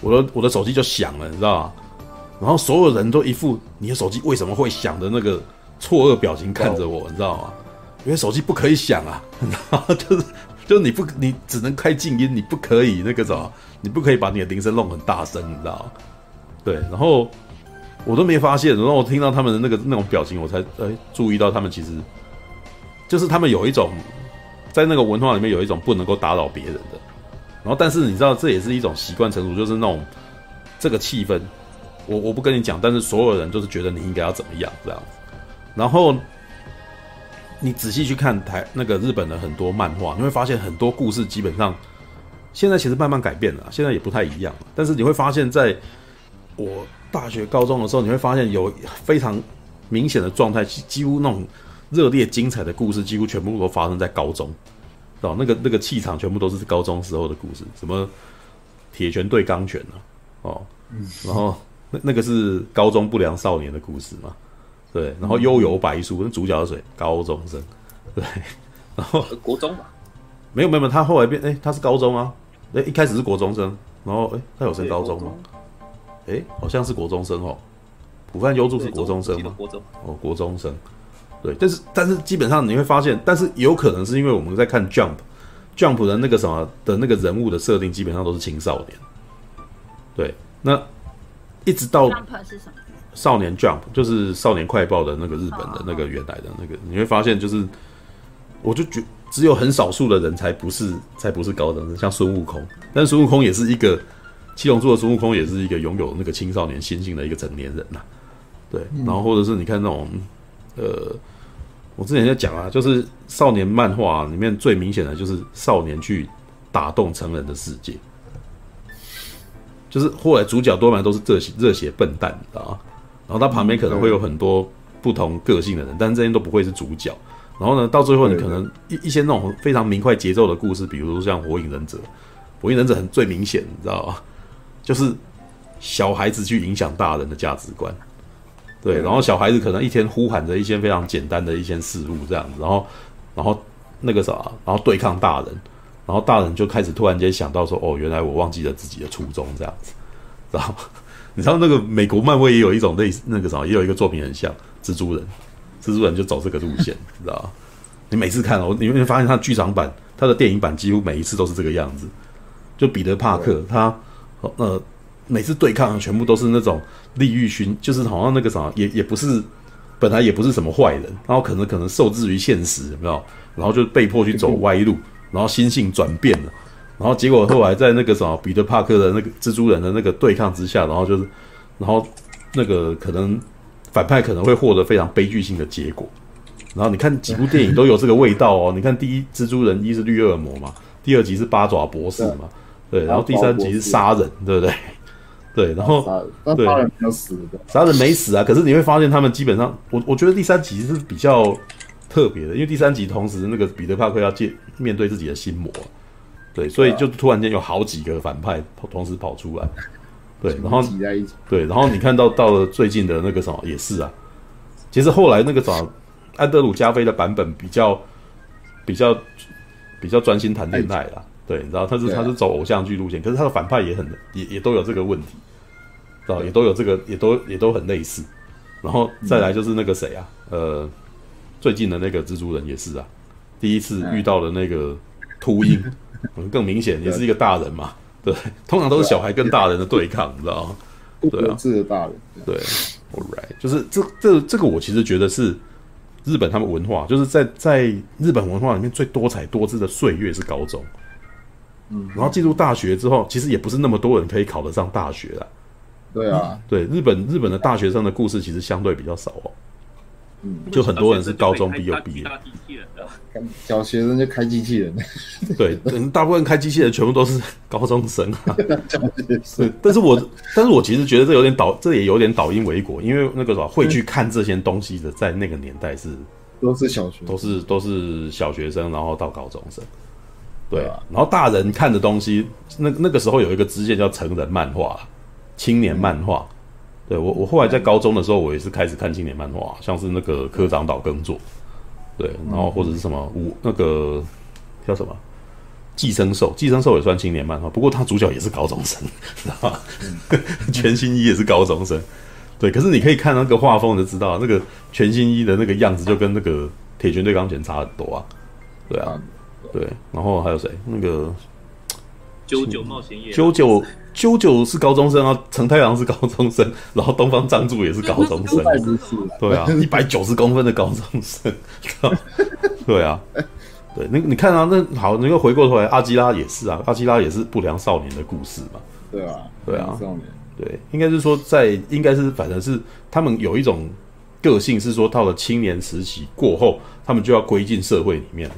我的我的手机就响了，你知道吗？然后所有人都一副你的手机为什么会响的那个错愕表情看着我，你知道吗？因为手机不可以响啊，[LAUGHS] 然后就是就是你不你只能开静音，你不可以那个什么，你不可以把你的铃声弄很大声，你知道吗？对，然后我都没发现，然后我听到他们的那个那种表情，我才哎注意到他们其实就是他们有一种。在那个文化里面有一种不能够打扰别人的，然后但是你知道这也是一种习惯成熟，就是那种这个气氛，我我不跟你讲，但是所有人都是觉得你应该要怎么样这样子，然后你仔细去看台那个日本的很多漫画，你会发现很多故事基本上现在其实慢慢改变了，现在也不太一样了。但是你会发现，在我大学、高中的时候，你会发现有非常明显的状态，几乎那种热烈精彩的故事，几乎全部都发生在高中，哦，那个那个气场全部都是高中时候的故事，什么铁拳对钢拳啊，哦，然后那那个是高中不良少年的故事嘛。对，然后幽游白书那主角是谁？高中生，对，然后国中嘛？没有没有，他后来变，哎，他是高中啊，哎，一开始是国中生，然后哎，他有升高中吗？哎，好像是国中生哦。浦饭优助是国中生吗？国中哦，国中生，对，但是但是基本上你会发现，但是有可能是因为我们在看 Jump，Jump 的那个什么的那个人物的设定基本上都是青少年，对，那一直到 Jump 是什么？少年 Jump 就是少年快报的那个日本的那个原来的那个，你会发现就是，我就觉只有很少数的人才不是才不是高等生，像孙悟空，但孙悟空也是一个七龙珠的孙悟空也是一个拥有那个青少年心性的一个成年人呐，对，然后或者是你看那种呃，我之前在讲啊，就是少年漫画里面最明显的就是少年去打动成人的世界，就是后来主角多半都是热血热血笨蛋，你知道吗？然后他旁边可能会有很多不同个性的人，但是这些都不会是主角。然后呢，到最后你可能一一些那种非常明快节奏的故事，比如说像《火影忍者》，《火影忍者》很最明显，你知道吗？就是小孩子去影响大人的价值观，对。然后小孩子可能一天呼喊着一些非常简单的一些事物这样子，然后然后那个啥，然后对抗大人，然后大人就开始突然间想到说：“哦，原来我忘记了自己的初衷。”这样子，知道吗？你知道那个美国漫威也有一种类似那个什么，也有一个作品很像蜘蛛人，蜘蛛人就走这个路线，知道？你每次看哦，你会发现他剧场版、他的电影版几乎每一次都是这个样子。就彼得帕克他呃每次对抗全部都是那种利欲熏，就是好像那个什么也也不是本来也不是什么坏人，然后可能可能受制于现实，有没有？然后就被迫去走歪路，然后心性转变了。然后结果后来在那个什么彼得帕克的那个蜘蛛人的那个对抗之下，然后就是，然后那个可能反派可能会获得非常悲剧性的结果。然后你看几部电影都有这个味道哦。你看第一蜘蛛人一是绿恶魔嘛，第二集是八爪博士嘛，对，然后第三集是杀人，对不对？[LAUGHS] 对，然后对，杀人没死的，杀人没死啊。可是你会发现他们基本上，我我觉得第三集是比较特别的，因为第三集同时那个彼得帕克要见面对自己的心魔。对，所以就突然间有好几个反派同时跑出来，对，然后对，然后你看到到了最近的那个什么也是啊，其实后来那个找安德鲁加菲的版本比较比较比较专心谈恋爱啦，对，然后他是他是走偶像剧路线，可是他的反派也很也也都有这个问题，知道也都有这个也都也都很类似，然后再来就是那个谁啊，呃，最近的那个蜘蛛人也是啊，第一次遇到的那个秃鹰。更明显，也是一个大人嘛，对，通常都是小孩跟大人的对抗，你知道吗？对啊，是大人，对，All right，就是这这这个，我其实觉得是日本他们文化，就是在在日本文化里面最多彩多姿的岁月是高中，嗯，然后进入大学之后，其实也不是那么多人可以考得上大学了，对啊，对，日本日本的大学生的故事其实相对比较少哦。嗯，就很多人是高中毕业毕业，小学生就开机器人，[LAUGHS] 对，大部分开机器人全部都是高中生啊。[LAUGHS] 是，[LAUGHS] 但是我但是我其实觉得这有点倒，这也有点倒因为果，因为那个什么会去看这些东西的，在那个年代是都是小学，都是都是小学生，然后到高中生，对啊，然后大人看的东西，那那个时候有一个支线叫成人漫画、青年漫画。对我，我后来在高中的时候，我也是开始看青年漫画，像是那个科长岛耕作，对，然后或者是什么五那个叫什么寄生兽，寄生兽也算青年漫画，不过他主角也是高中生，知道吗？全新一也是高中生，对，可是你可以看那个画风就知道，那个全新一的那个样子就跟那个铁拳对钢拳差很多啊，对啊，对，然后还有谁？那个。九九冒险野，九九九九是高中生啊，成太郎是高中生，然后东方仗助也是高中生，对啊，[LAUGHS] 一百九十公分的高中生，对啊，对，那你看啊，那好，你又回过头来，阿基拉也是啊，阿基拉也是不良少年的故事嘛，对啊，对啊，对，应该是说在，应该是反正是他们有一种个性是说，到了青年时期过后，他们就要归进社会里面。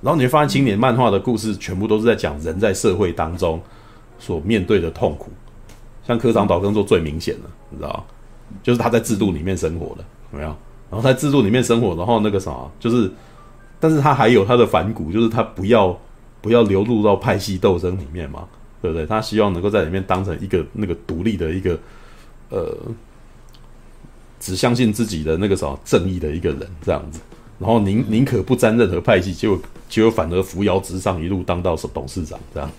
然后你会发现，青年漫画的故事全部都是在讲人在社会当中所面对的痛苦。像科长岛耕作最明显了，你知道，就是他在制度里面生活的，有没有？然后在制度里面生活，然后那个啥，就是，但是他还有他的反骨，就是他不要不要流入到派系斗争里面嘛，对不对？他希望能够在里面当成一个那个独立的一个呃。只相信自己的那个什么正义的一个人这样子，然后宁宁可不沾任何派系，结果结果反而扶摇直上，一路当到董事长这样。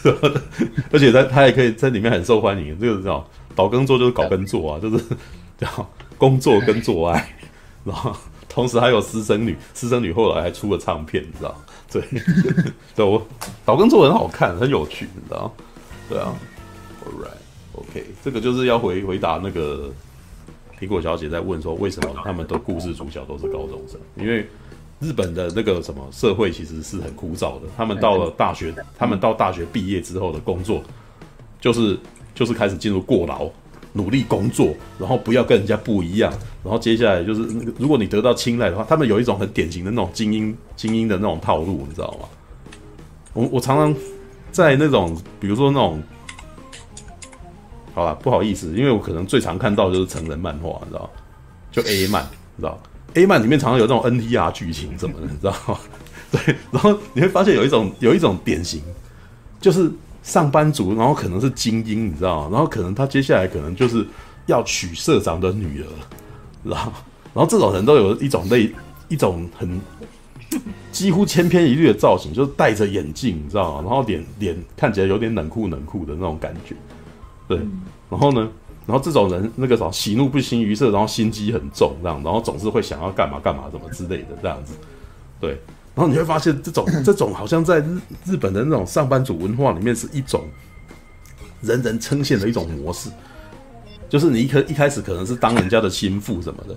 [LAUGHS] 而且他他也可以在里面很受欢迎，这个叫岛耕作就是搞耕作啊，就是叫工作跟做爱，然后同时还有私生女，私生女后来还出了唱片，你知道？[LAUGHS] 对，对我岛耕作很好看，很有趣，你知道？对啊，All right，OK，这个就是要回回答那个。苹果小姐在问说：“为什么他们的故事主角都是高中生？因为日本的那个什么社会其实是很枯燥的。他们到了大学，他们到大学毕业之后的工作，就是就是开始进入过劳，努力工作，然后不要跟人家不一样。然后接下来就是那个，如果你得到青睐的话，他们有一种很典型的那种精英精英的那种套路，你知道吗？我我常常在那种，比如说那种。”好吧，不好意思，因为我可能最常看到的就是成人漫画，你知道，就 [LAUGHS] A 漫，你知道，A 漫里面常常有这种 NTR 剧情什么的，你知道吗？对，然后你会发现有一种有一种典型，就是上班族，然后可能是精英，你知道？然后可能他接下来可能就是要娶社长的女儿，然后然后这种人都有一种类一种很几乎千篇一律的造型，就是戴着眼镜，你知道吗？然后脸脸看起来有点冷酷冷酷的那种感觉。对，然后呢，然后这种人那个什么喜怒不形于色，然后心机很重，这样，然后总是会想要干嘛干嘛，什么之类的这样子。对，然后你会发现这种 [COUGHS] 这种好像在日日本的那种上班族文化里面是一种人人称羡的一种模式，就是你一开一开始可能是当人家的心腹什么的，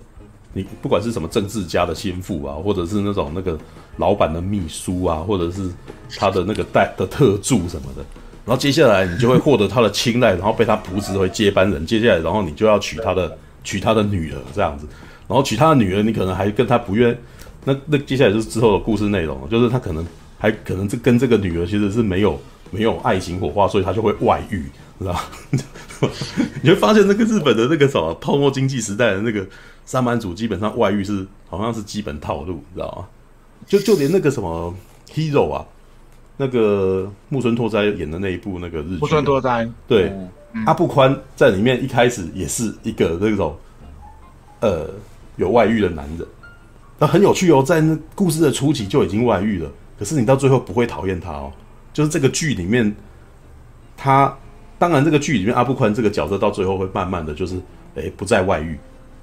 你不管是什么政治家的心腹啊，或者是那种那个老板的秘书啊，或者是他的那个带的特助什么的。然后接下来你就会获得他的青睐，然后被他扶持为接班人。接下来，然后你就要娶他的娶他的女儿这样子，然后娶他的女儿，你可能还跟他不愿。那那接下来就是之后的故事内容，就是他可能还可能这跟这个女儿其实是没有没有爱情火花，所以他就会外遇，知道吧？你会发现那个日本的那个什么泡沫经济时代的那个上班族，基本上外遇是好像是基本套路，你知道吗？就就连那个什么 hero 啊。那个木村拓哉演的那一部那个日剧，木村拓哉。对、嗯、阿布宽在里面一开始也是一个那种呃有外遇的男人，那很有趣哦，在那故事的初期就已经外遇了，可是你到最后不会讨厌他哦，就是这个剧里面他当然这个剧里面阿布宽这个角色到最后会慢慢的就是诶不再外遇，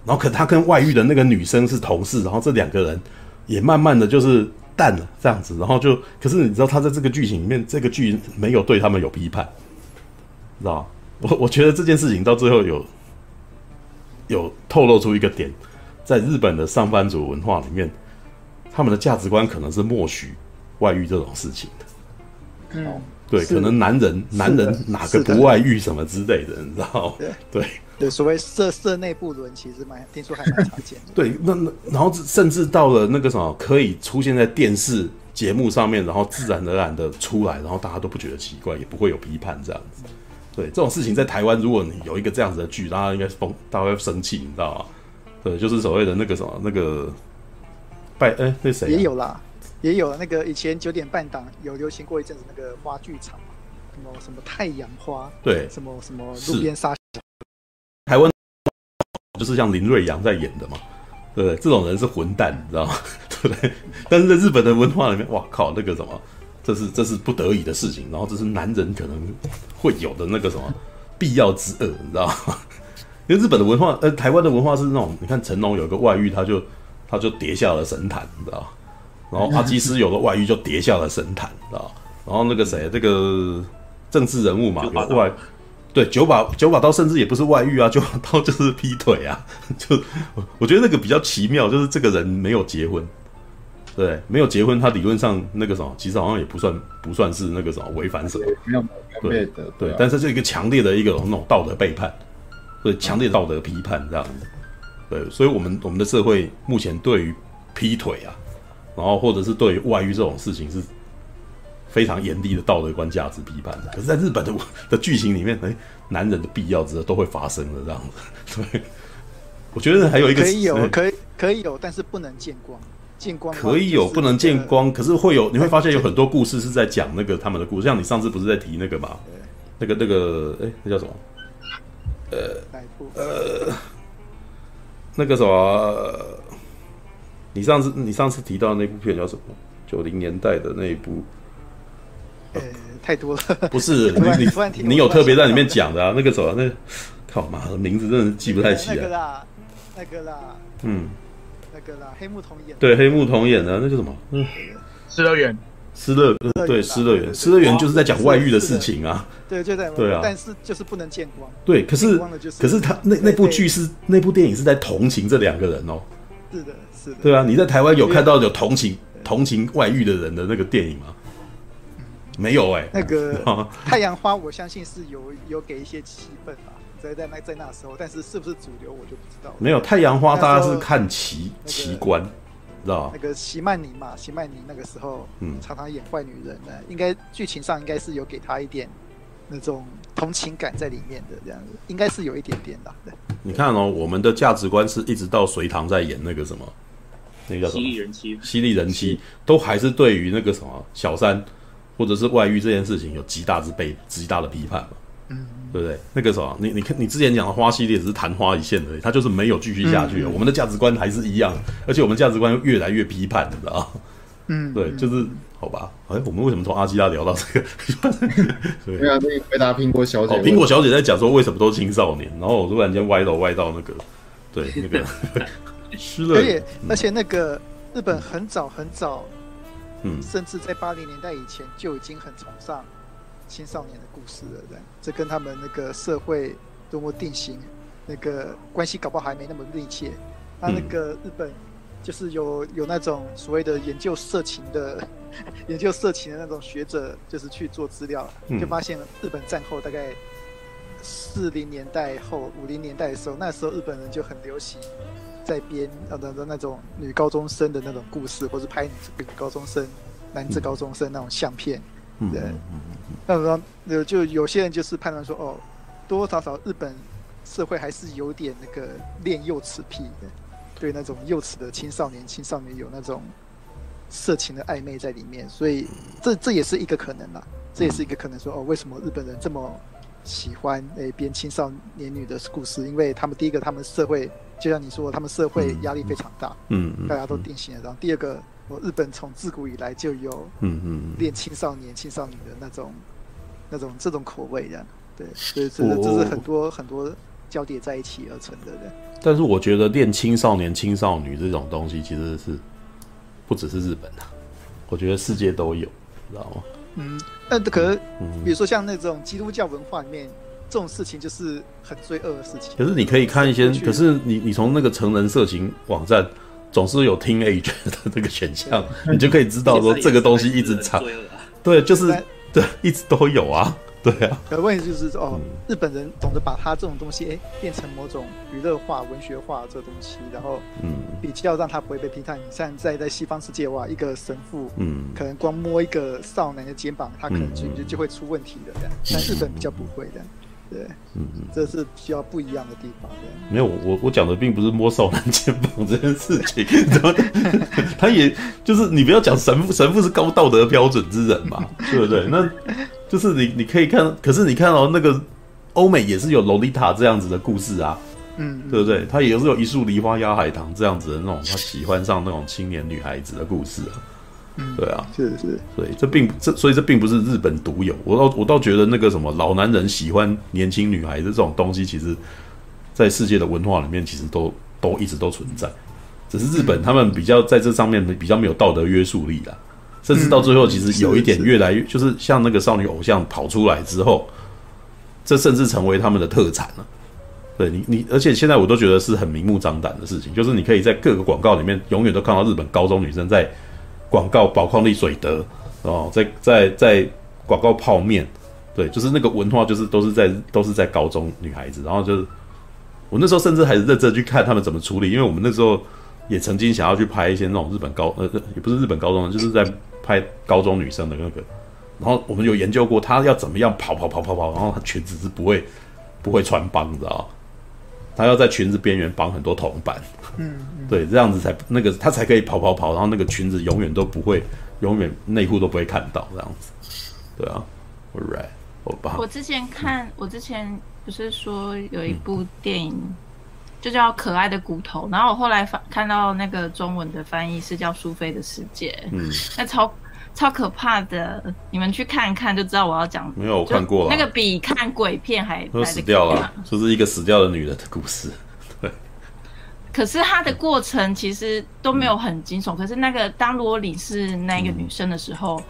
然后可他跟外遇的那个女生是同事，然后这两个人也慢慢的就是。淡了这样子，然后就，可是你知道他在这个剧情里面，这个剧没有对他们有批判，知道吗？我我觉得这件事情到最后有有透露出一个点，在日本的上班族文化里面，他们的价值观可能是默许外遇这种事情的。嗯，对，可能男人男人哪个不外遇什么之类的，你知道吗？对。对，所谓社社内不伦，其实蛮听说还蛮常见的。[LAUGHS] 对，那那然后甚至到了那个什么，可以出现在电视节目上面，然后自然而然的出来，然后大家都不觉得奇怪，也不会有批判这样子。对，这种事情在台湾，如果你有一个这样子的剧，大家应该是疯，大家会生气，你知道吗？对，就是所谓的那个什么那个拜哎那谁、啊、也有啦，也有那个以前九点半档有流行过一阵子那个花剧场，什么什么太阳花，对，什么什么路边杀。就是像林瑞阳在演的嘛，对不对？这种人是混蛋，你知道吗？[LAUGHS] 对不对？但是在日本的文化里面，哇靠，那个什么，这是这是不得已的事情，然后这是男人可能会有的那个什么 [LAUGHS] 必要之恶，你知道吗？[LAUGHS] 因为日本的文化，呃，台湾的文化是那种，你看成龙有个外遇，他就他就跌下了神坛，你知道吗？然后阿基斯有个外遇就跌下了神坛，知道吗？然后那个谁，这个政治人物嘛，有外。对，九把九把刀甚至也不是外遇啊，九把刀就是劈腿啊。就我觉得那个比较奇妙，就是这个人没有结婚，对，没有结婚，他理论上那个什么，其实好像也不算不算是那个什么违反什么，没有对的，对，但是这一个强烈的一个那种道德背叛，对，强烈道德批判这样子，对，所以我们我们的社会目前对于劈腿啊，然后或者是对于外遇这种事情是非常严厉的道德观价值批判的。可是，在日本的 [LAUGHS] 的剧情里面，哎，男人的必要之后都会发生的这样子。[LAUGHS] 对，我觉得还有一个可以有，可以可以有，但是不能见光。见光可以有，不能见光。可是会有，你会发现有很多故事是在讲那个他们的故事。像你上次不是在提那个嘛？那个那个，哎，那叫什么？呃呃，那个什么？你上次你上次提到的那部片叫什么？九零年代的那一部？呃，太多了。[LAUGHS] 不是 [LAUGHS] 你你你有特别在里面讲的啊？那个什么？那靠妈的名字真的记不太起来。那个啦，那个啦，嗯。那个啦，黑木瞳演对黑木瞳演的那叫什么？嗯，失乐园，失乐对失乐园，失乐园就是在讲外遇的事情啊。对，就在对啊，但是就是不能见光。对，可是可是他那那部剧是那部电影是在同情这两个人哦。是的，是的。对啊，你在台湾有看到有同情同情外遇的人的那个电影吗？没有哎。那个 [LAUGHS] 太阳花，我相信是有有给一些气氛吧。在在那在那时候，但是是不是主流我就不知道。没有太阳花，大家是看奇奇观，知道那个席曼妮嘛，席曼妮那个时候，嗯，常常演坏女人的，应该剧情上应该是有给她一点那种同情感在里面的，这样子应该是有一点点的。你看哦，我们的价值观是一直到隋唐在演那个什么，那个叫什么？犀利人妻，犀利人妻都还是对于那个什么小三或者是外遇这件事情有极大之被极大的批判嘛。嗯。对不对？那个时候，你你看，你之前讲的花系列只是昙花一现而已，它就是没有继续下去了。嗯、我们的价值观还是一样，而且我们价值观越来越批判，你知道嗯，对，就是好吧。哎，我们为什么从阿基拉聊到这个？[LAUGHS] 对啊，那回答苹果小姐。苹果小姐在讲说为什么都是青少年，然后我突然间歪到歪到那个，对，那个 [LAUGHS] [LAUGHS] 失了。而且而且那个日本很早很早，嗯，甚至在八零年代以前就已经很崇尚。青少年的故事了，这样，这跟他们那个社会多么定型，那个关系搞不好还没那么密切。那那个日本就是有有那种所谓的研究色情的 [LAUGHS] 研究色情的那种学者，就是去做资料，就发现日本战后大概四零年代后五零年代的时候，那时候日本人就很流行在编呃的那种女高中生的那种故事，或是拍女女高中生、男子高中生那种相片。对，那时候有就有些人就是判断说，哦，多多少少日本社会还是有点那个恋幼齿癖的，对那种幼齿的青少年、青少年有那种色情的暧昧在里面，所以这这也是一个可能啦，这也是一个可能说，哦，为什么日本人这么喜欢诶编青少年女的故事？因为他们第一个，他们社会就像你说，他们社会压力非常大，嗯嗯，大家都定型了，然后第二个。我日本从自古以来就有，嗯嗯，练青少年、青少女的那种、那种这种口味的，对，所以这这是很多很多交叠在一起而成的。但是我觉得练青少年、青少女这种东西其实是不只是日本的，我觉得世界都有，知道吗？嗯，那可能比如说像那种基督教文化里面，这种事情就是很罪恶的事情。可是你可以看一些，可是你你从那个成人色情网站。总是有 teenage 的这个选项，[LAUGHS] 你就可以知道说这个东西一直藏，对，就是对，一直都有啊，[LAUGHS] 对啊。可问题就是说，哦，日本人懂得把他这种东西，哎，变成某种娱乐化、文学化这东西，然后，嗯，比较让他不会被批判。你像在在西方世界哇，一个神父，嗯，可能光摸一个少男的肩膀，他可能就就就会出问题的，这样。但日本比较不会的。对，嗯嗯，这是需要不一样的地方。没有，我我讲的并不是摸少男肩膀这件事情，[LAUGHS] 他也就是你不要讲神父，神父是高道德标准之人嘛，[LAUGHS] 对不对？那就是你你可以看，可是你看到那个欧美也是有洛丽塔这样子的故事啊，嗯，对不对？他也是有一树梨花压海棠这样子的那种他喜欢上那种青年女孩子的故事啊。嗯，对啊，是是，所以这并这，所以这并不是日本独有。我倒我倒觉得那个什么老男人喜欢年轻女孩的这种东西，其实，在世界的文化里面，其实都都一直都存在。只是日本他们比较在这上面比较没有道德约束力啦，甚至到最后，其实有一点越来越就是像那个少女偶像跑出来之后，这甚至成为他们的特产了。对你你，而且现在我都觉得是很明目张胆的事情，就是你可以在各个广告里面永远都看到日本高中女生在。广告宝矿力水得哦，在在在广告泡面，对，就是那个文化，就是都是在都是在高中女孩子，然后就是我那时候甚至还是认真去看他们怎么处理，因为我们那时候也曾经想要去拍一些那种日本高呃，也不是日本高中，就是在拍高中女生的那个。然后我们有研究过，她要怎么样跑跑跑跑跑，然后她裙子是不会不会穿帮，你知道？她要在裙子边缘绑很多铜板，嗯，对，这样子才那个他才可以跑跑跑，然后那个裙子永远都不会，永远内裤都不会看到这样子，对啊，All right，我吧。我之前看，我之前不是说有一部电影，就叫《可爱的骨头》，然后我后来翻看到那个中文的翻译是叫《苏菲的世界》，嗯，那超。超可怕的，你们去看看就知道我要讲。没有我看过了，那个比看鬼片还都死掉了，[LAUGHS] 就是一个死掉的女人的故事。对。[LAUGHS] 可是她的过程其实都没有很惊悚。嗯、可是那个当罗里是那个女生的时候，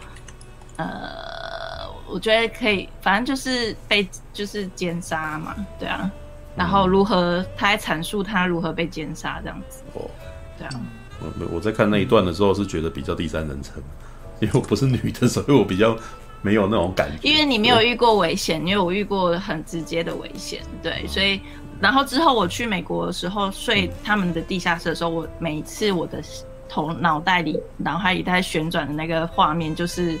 嗯、呃，我觉得可以，反正就是被就是奸杀嘛，对啊。然后如何，他还阐述他如何被奸杀这样子。哦，对啊。我我在看那一段的时候是觉得比较第三人称。因为我不是女的，所以我比较没有那种感觉。因为你没有遇过危险，因为我遇过很直接的危险，对，所以然后之后我去美国的时候睡他们的地下室的时候，我每一次我的头脑袋里脑海里在旋转的那个画面，就是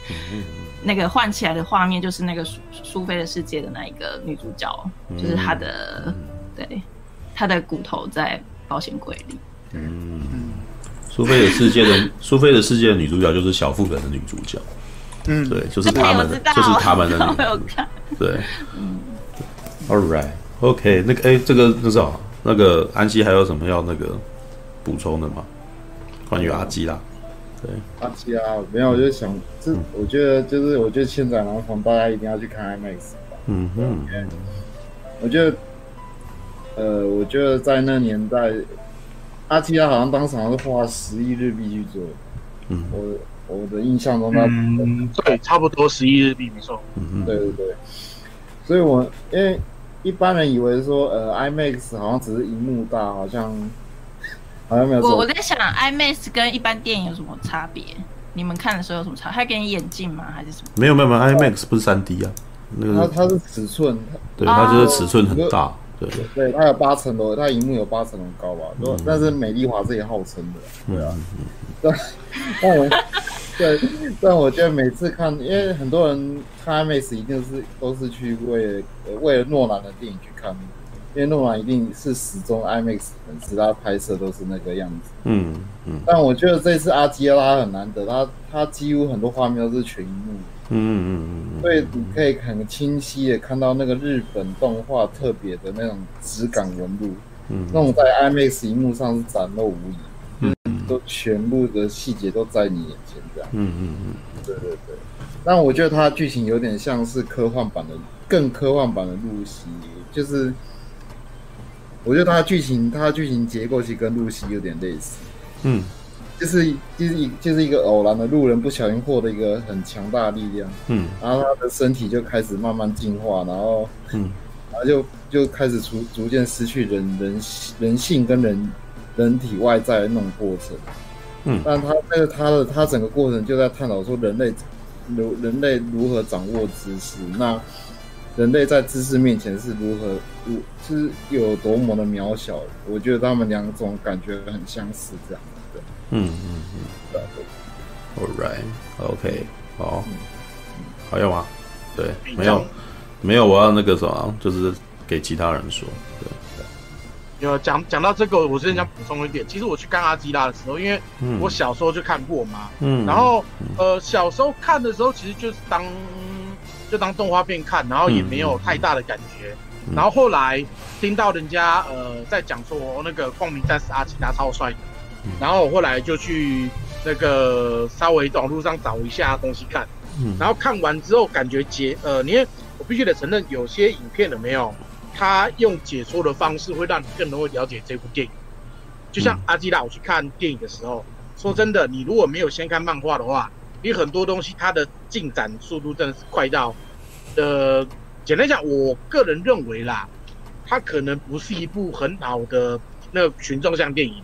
那个换起来的画面，就是那个苏苏菲的世界的那一个女主角，就是她的对她的骨头在保险柜里。嗯。苏菲的世界的苏菲的世界的女主角就是小妇人的女主角，嗯，对，就是他们的，就是他们的女主角，对，嗯，All right，OK，那个，哎，这个那什么，那个安西还有什么要那个补充的吗？关于阿基拉，对，阿基拉没有，我就想，这我觉得就是我觉得千载难逢，大家一定要去看 IMAX 吧，嗯哼，我觉得，呃，我觉得在那年代。阿基拉好像当时好像是花十亿日币去做，嗯，我我的印象中他，嗯，对，差不多十亿日币没错，嗯对对对，所以我因为一般人以为说，呃，IMAX 好像只是荧幕大，好像好像没有。我我在想，IMAX 跟一般电影有什么差别？你们看的时候有什么差？他给你眼镜吗？还是什么？没有没有没有，IMAX 不是三 D 啊，那个它它是尺寸，对，它就是尺寸很大。对，对，它有八层楼，它荧幕有八层楼高吧？嗯、但是美丽华是也号称的，对啊。[LAUGHS] 但但我对，但我觉得每次看，因为很多人看 IMAX 一定是都是去为了为了诺兰的电影去看，因为诺兰一定是始终 IMAX 粉丝，他拍摄都是那个样子。嗯嗯。但我觉得这次阿基拉很难得，他他几乎很多画面都是全荧幕。嗯嗯嗯，所以你可以很清晰的看到那个日本动画特别的那种质感纹路，嗯，那种在 IMAX 荧幕上是展露无遗，嗯，都全部的细节都在你眼前这样，嗯嗯嗯，对对对。但我觉得它的剧情有点像是科幻版的，更科幻版的露西，就是我觉得它的剧情，它的剧情结构其实跟露西有点类似，嗯。就是就是一就是一个偶然的路人不小心获得一个很强大的力量，嗯，然后他的身体就开始慢慢进化，然后，嗯，[LAUGHS] 然后就就开始逐逐渐失去人人人性跟人人体外在的那种过程，嗯，但他那个他的他整个过程就在探讨说人类如人类如何掌握知识，那人类在知识面前是如何如是有多么的渺小，我觉得他们两种感觉很相似，这样。嗯嗯嗯，All right，OK，好，还有吗？对，没有，没有，我要那个什么，就是给其他人说。对，有讲讲到这个，我之前想补充一点。其实我去看阿基拉的时候，因为我小时候就看过嘛，嗯，然后呃，小时候看的时候，其实就是当就当动画片看，然后也没有太大的感觉。然后后来听到人家呃在讲说那个光明战士阿基拉超帅的。然后我后来就去那个稍微网路上找一下东西看，嗯，然后看完之后感觉解呃，因为我必须得承认，有些影片有没有，他用解说的方式会让你更容易了解这部电影。就像阿基拉，我去看电影的时候，说真的，你如果没有先看漫画的话，你很多东西它的进展速度真的是快到，呃，简单讲，我个人认为啦，它可能不是一部很好的那个群众向电影。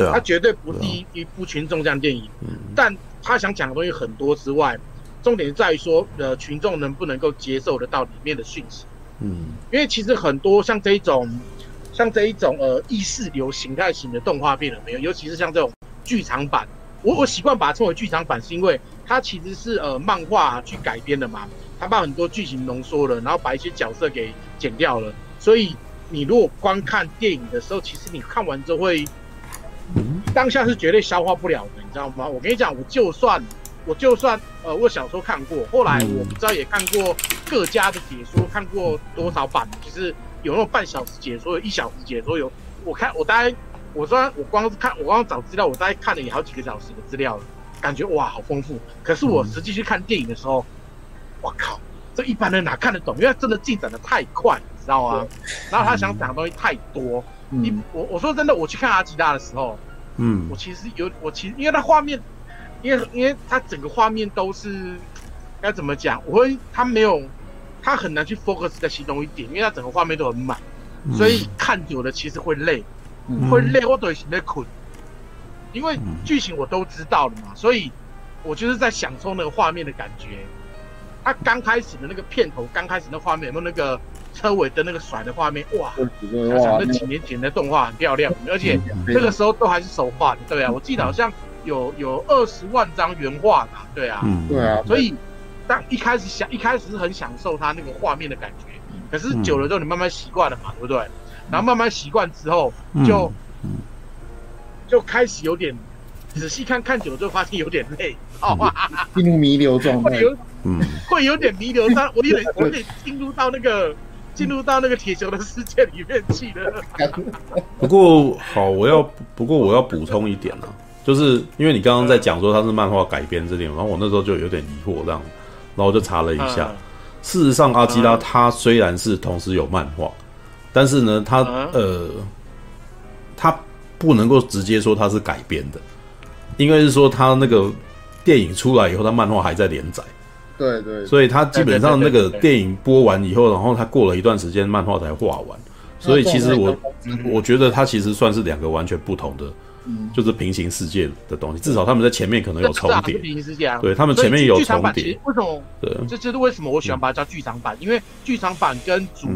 对啊，他绝对不是一一部群众这样电影，嗯，但他想讲的东西很多之外，重点在于说，呃，群众能不能够接受得到里面的讯息，嗯，因为其实很多像这一种，像这一种呃意识流形态型的动画片了没有？尤其是像这种剧场版，我我习惯把它称为剧场版，是因为它其实是呃漫画去改编的嘛，它把很多剧情浓缩了，然后把一些角色给剪掉了，所以你如果观看电影的时候，其实你看完之后会，当下是绝对消化不了的，你知道吗？我跟你讲，我就算。我就算呃，我小时候看过，后来我不知道也看过各家的解说，看过多少版，就是有那种半小时解说，有一小时解说，有我看我大概，我虽然我光是看，我光找资料，我大概看了也好几个小时的资料了，感觉哇好丰富。可是我实际去看电影的时候，我靠，这一般人哪看得懂？因为真的进展的太快，你知道吗？然后他想讲的东西太多。你我我说真的，我去看阿吉拉的时候，嗯，我其实有我其实因为他画面。因为因为它整个画面都是该怎么讲？我会它没有，它很难去 focus 在其中一点，因为它整个画面都很满，嗯、所以看久了其实会累，嗯、会累或者是在困。因为剧情我都知道了嘛，所以我就是在享受那个画面的感觉。他刚开始的那个片头，刚开始那画面，有没有那个车尾灯那个甩的画面？哇！想想那几年前的动画很漂亮，而且那个时候都还是手画的，对啊，我记得好像。有有二十万张原画吧？对啊，嗯，对啊。所以，当一开始想，一开始是很享受它那个画面的感觉，可是久了之后你慢慢习惯了嘛，对不对？然后慢慢习惯之后，就就开始有点仔细看看久了之后发现有点累，好吧？进入弥留状态，嗯，会有点弥留，但我有点 [LAUGHS] 我有点进入到那个进入到那个铁球的世界里面去了。不过好，我要不过我要补充一点呢。就是因为你刚刚在讲说它是漫画改编这点，然后我那时候就有点疑惑这样，然后我就查了一下，事实上阿基拉他虽然是同时有漫画，但是呢，他呃，他不能够直接说它是改编的，因为是说他那个电影出来以后，他漫画还在连载，对对，所以他基本上那个电影播完以后，然后他过了一段时间，漫画才画完，所以其实我我觉得他其实算是两个完全不同的。就是平行世界的东西，至少他们在前面可能有重叠。平行世界啊，对他们前面有重叠。为什么？对，这就是为什么我喜欢把它叫剧场版，因为剧场版跟主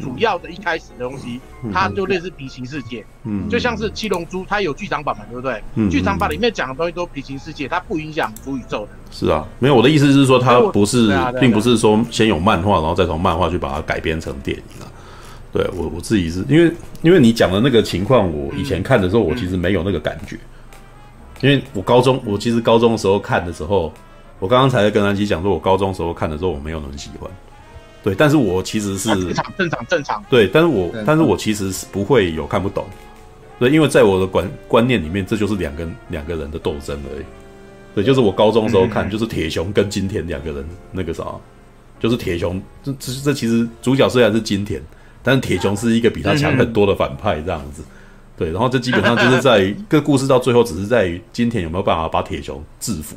主要的一开始的东西，它就类似平行世界。嗯，就像是七龙珠，它有剧场版嘛，对不对？嗯，剧场版里面讲的东西都平行世界，它不影响主宇宙的。是啊，没有，我的意思是说，它不是，并不是说先有漫画，然后再从漫画去把它改编成电影啊。对我我自己是因为因为你讲的那个情况，我以前看的时候，我其实没有那个感觉，因为我高中我其实高中的时候看的时候，我刚刚才跟安琪讲说，我高中的时候看的时候我没有那么喜欢，对，但是我其实是正常正常正常，对，但是我但是我其实是不会有看不懂，对，因为在我的观观念里面，这就是两个两个人的斗争而已，对，就是我高中的时候看，就是铁雄跟金田两个人那个啥，就是铁雄这这这其实主角虽然是金田。但是铁雄是一个比他强很多的反派，这样子，对，然后这基本上就是在于 [LAUGHS] 这个故事到最后，只是在于金田有没有办法把铁雄制服。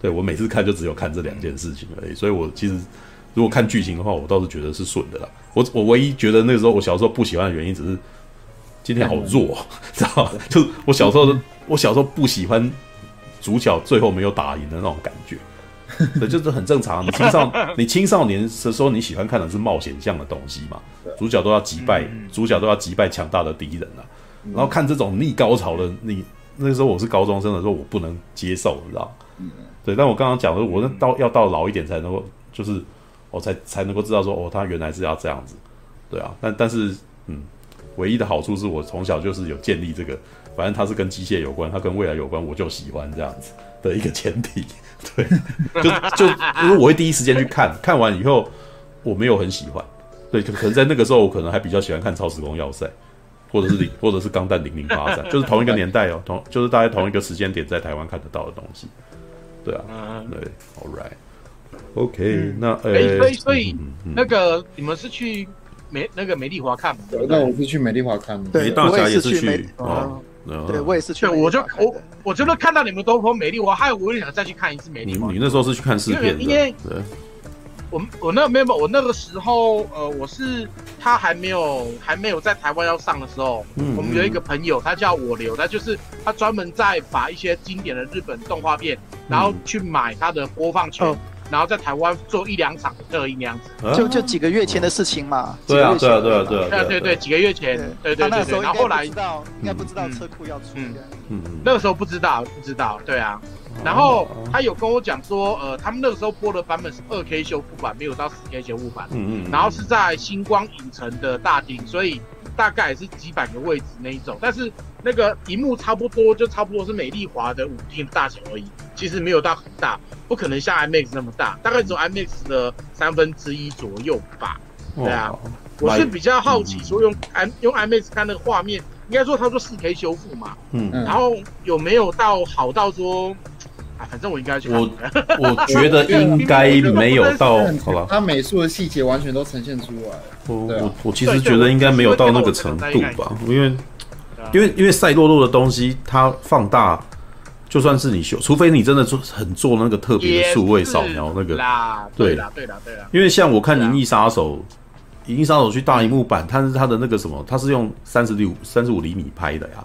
对，我每次看就只有看这两件事情而已，所以我其实如果看剧情的话，我倒是觉得是顺的啦。我我唯一觉得那个时候我小时候不喜欢的原因，只是金田好弱，[LAUGHS] 知道吧？就是我小时候我小时候不喜欢主角最后没有打赢的那种感觉。[LAUGHS] 对，就是很正常。你青少 [LAUGHS] 你青少年的时候，你喜欢看的是冒险向的东西嘛？主角都要击败，主角都要击败强大的敌人啊。然后看这种逆高潮的，你那个时候我是高中生的时候，我不能接受，你知道？对。但我刚刚讲的，我那到要到老一点才能够，就是我才才能够知道说，哦，他原来是要这样子。对啊。但但是，嗯，唯一的好处是我从小就是有建立这个，反正它是跟机械有关，它跟未来有关，我就喜欢这样子的一个前提。[LAUGHS] 对，就就因为我会第一时间去看，[LAUGHS] 看完以后我没有很喜欢，对，可能在那个时候我可能还比较喜欢看超时空要塞，或者是零，[LAUGHS] 或者是钢弹零零八三，就是同一个年代哦，同就是大概同一个时间点在台湾看得到的东西，对啊，对，All right，OK，那呃，所以所以那个你们是去美那个美丽华看吗？那我是去美丽华看的，对，大侠也是去啊。对，我也是去。我就我我就是看到你们都说美丽我，还有我也想再去看一次美丽华。你那时候是去看试片的？因为我我那没有我那个时候呃，我是他还没有还没有在台湾要上的时候，我们有一个朋友，他叫我留，他就是他专门在把一些经典的日本动画片，然后去买他的播放权，然后在台湾做一两场的特映那样子，就就几个月前的事情嘛。对啊，对啊，对啊，对啊，对对，几个月前，对对对对。然后后来知道，应该不知道车库要出。嗯嗯，那个时候不知道，不知道，对啊。然后他有跟我讲说，呃，他们那个时候播的版本是二 K 修复版，没有到四 K 修复版。嗯嗯。然后是在星光影城的大厅，所以大概也是几百个位置那一种，但是那个荧幕差不多，就差不多是美丽华的舞厅大小而已，其实没有到很大，不可能像 IMAX 那么大，大概只有 IMAX 的三分之一左右吧。对啊，我是比较好奇，说用 I 用 IMAX 看那个画面，应该说他说四 K 修复嘛，嗯，然后有没有到好到说？反正我应该去。我我觉得应该没有到，[LAUGHS] 好吧。他美术的细节完全都呈现出来。我我我其实觉得应该没有到那个程度吧，因为因为因为赛洛洛的东西，它放大，就算是你修，除非你真的做很做那个特别的数位扫描那个。对啦，对啦，对啦。因为像我看《银翼杀手》，《银翼杀手》去大荧幕版，它是它的那个什么，它是用三十六三十五厘米拍的呀。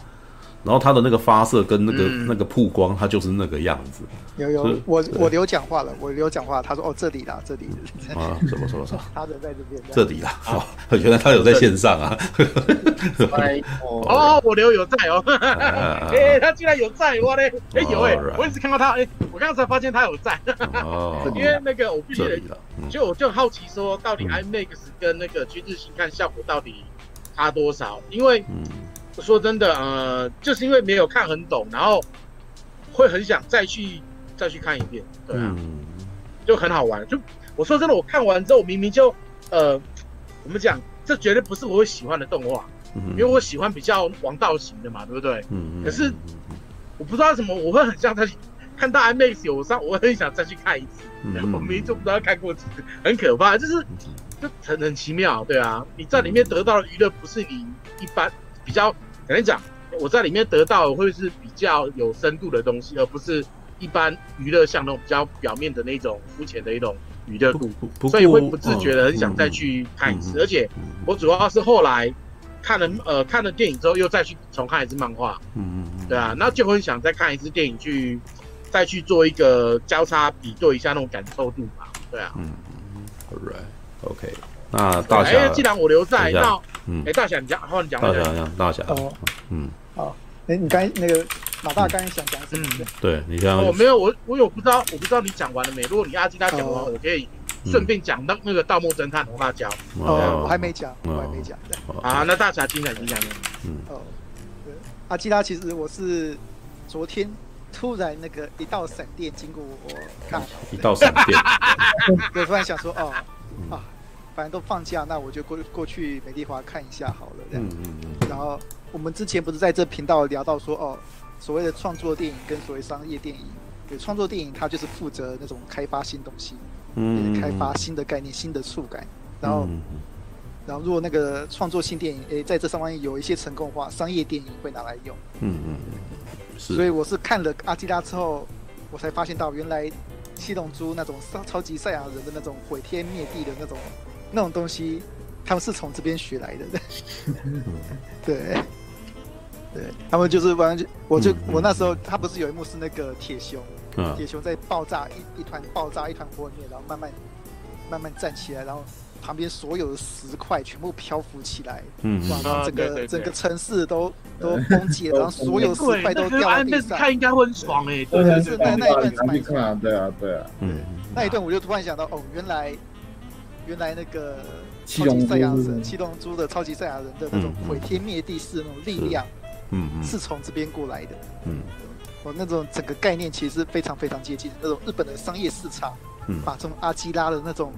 然后它的那个发射跟那个、嗯、那个曝光，它就是那个样子。有有，我我留讲话了，我留讲话。他说：“哦，这里啦，这里。”啊，什么什么什么？[LAUGHS] 他人在这边。这里啦，哦，[LAUGHS] 原来他有在线上啊。[LAUGHS] 哦，我留有在哦。哎，他竟然有在，我嘞，哎有哎，我一直看到他，哎，我刚才发现他有在。哦。因为那个我必须得，就我就好奇说，到底 IMAX 跟那个军事新看效果到底差多少？因为。说真的，呃，就是因为没有看很懂，然后会很想再去再去看一遍，对啊，嗯、就很好玩。就我说真的，我看完之后，明明就呃，我们讲这绝对不是我会喜欢的动画，嗯、因为我喜欢比较王道型的嘛，对不对？嗯、可是我不知道为什么，我会很像在看到 IMAX 有上，我很想再去看一次。嗯、我明明就不知道看过几次，很可怕，就是就很很奇妙，对啊。你在里面得到的娱乐不是你一般比较。跟你讲，我在里面得到的会是比较有深度的东西，而不是一般娱乐像那种比较表面的那种肤浅的一种娱乐度，所以会不自觉的很想再去看一次。而且我主要是后来看了呃看了电影之后，又再去重看一次漫画，嗯嗯，对啊，那就很想再看一次电影去再去做一个交叉比对一下那种感受度吧，对啊，嗯嗯，All right，OK。那大侠，哎，既然我留在，那，嗯，哎，大侠，你讲，然后你讲，大侠，大侠，哦，嗯，好，哎，你刚那个马大刚才想讲什么？对你这样，我没有，我我有不知道，我不知道你讲完了没？如果你阿基拉讲完，我可以顺便讲到那个盗墓侦探红辣椒。哦，我还没讲，我还没讲。啊，那大侠精彩精彩的。嗯，哦，对，阿基拉其实我是昨天突然那个一道闪电经过我大脑，一道闪电，[LAUGHS] 我突然想说，哦，啊。反正都放假，那我就过过去美丽华看一下好了。这样，嗯嗯嗯。然后我们之前不是在这频道聊到说，哦，所谓的创作电影跟所谓商业电影，对，创作电影它就是负责那种开发新东西，嗯，开发新的概念、新的触感。然后，嗯、然后如果那个创作性电影，诶，在这上面有一些成功的话，商业电影会拿来用。嗯嗯嗯。是。所以我是看了阿基拉之后，我才发现到原来七龙珠那种超超级赛亚人的那种毁天灭地的那种。那种东西，他们是从这边学来的，[LAUGHS] 对，对，他们就是完全，我就我那时候，他不是有一幕是那个铁熊，铁熊在爆炸一一团爆炸一团火里面，然后慢慢慢慢站起来，然后旁边所有的石块全部漂浮起来，嗯，哇，整个整个城市都 [LAUGHS] 都崩解，然后所有石块都掉在地上，看应该会很爽哎，对对对，那那一段蛮爽，对啊对啊，嗯，那一段我就突然想到，哦，原来。原来那个超级赛亚人，七龙珠的超级赛亚人的那种毁天灭地式的那种力量，嗯嗯，是从这边过来的，嗯，我那种整个概念其实非常非常接近那种日本的商业市场，嗯，把这种阿基拉的那种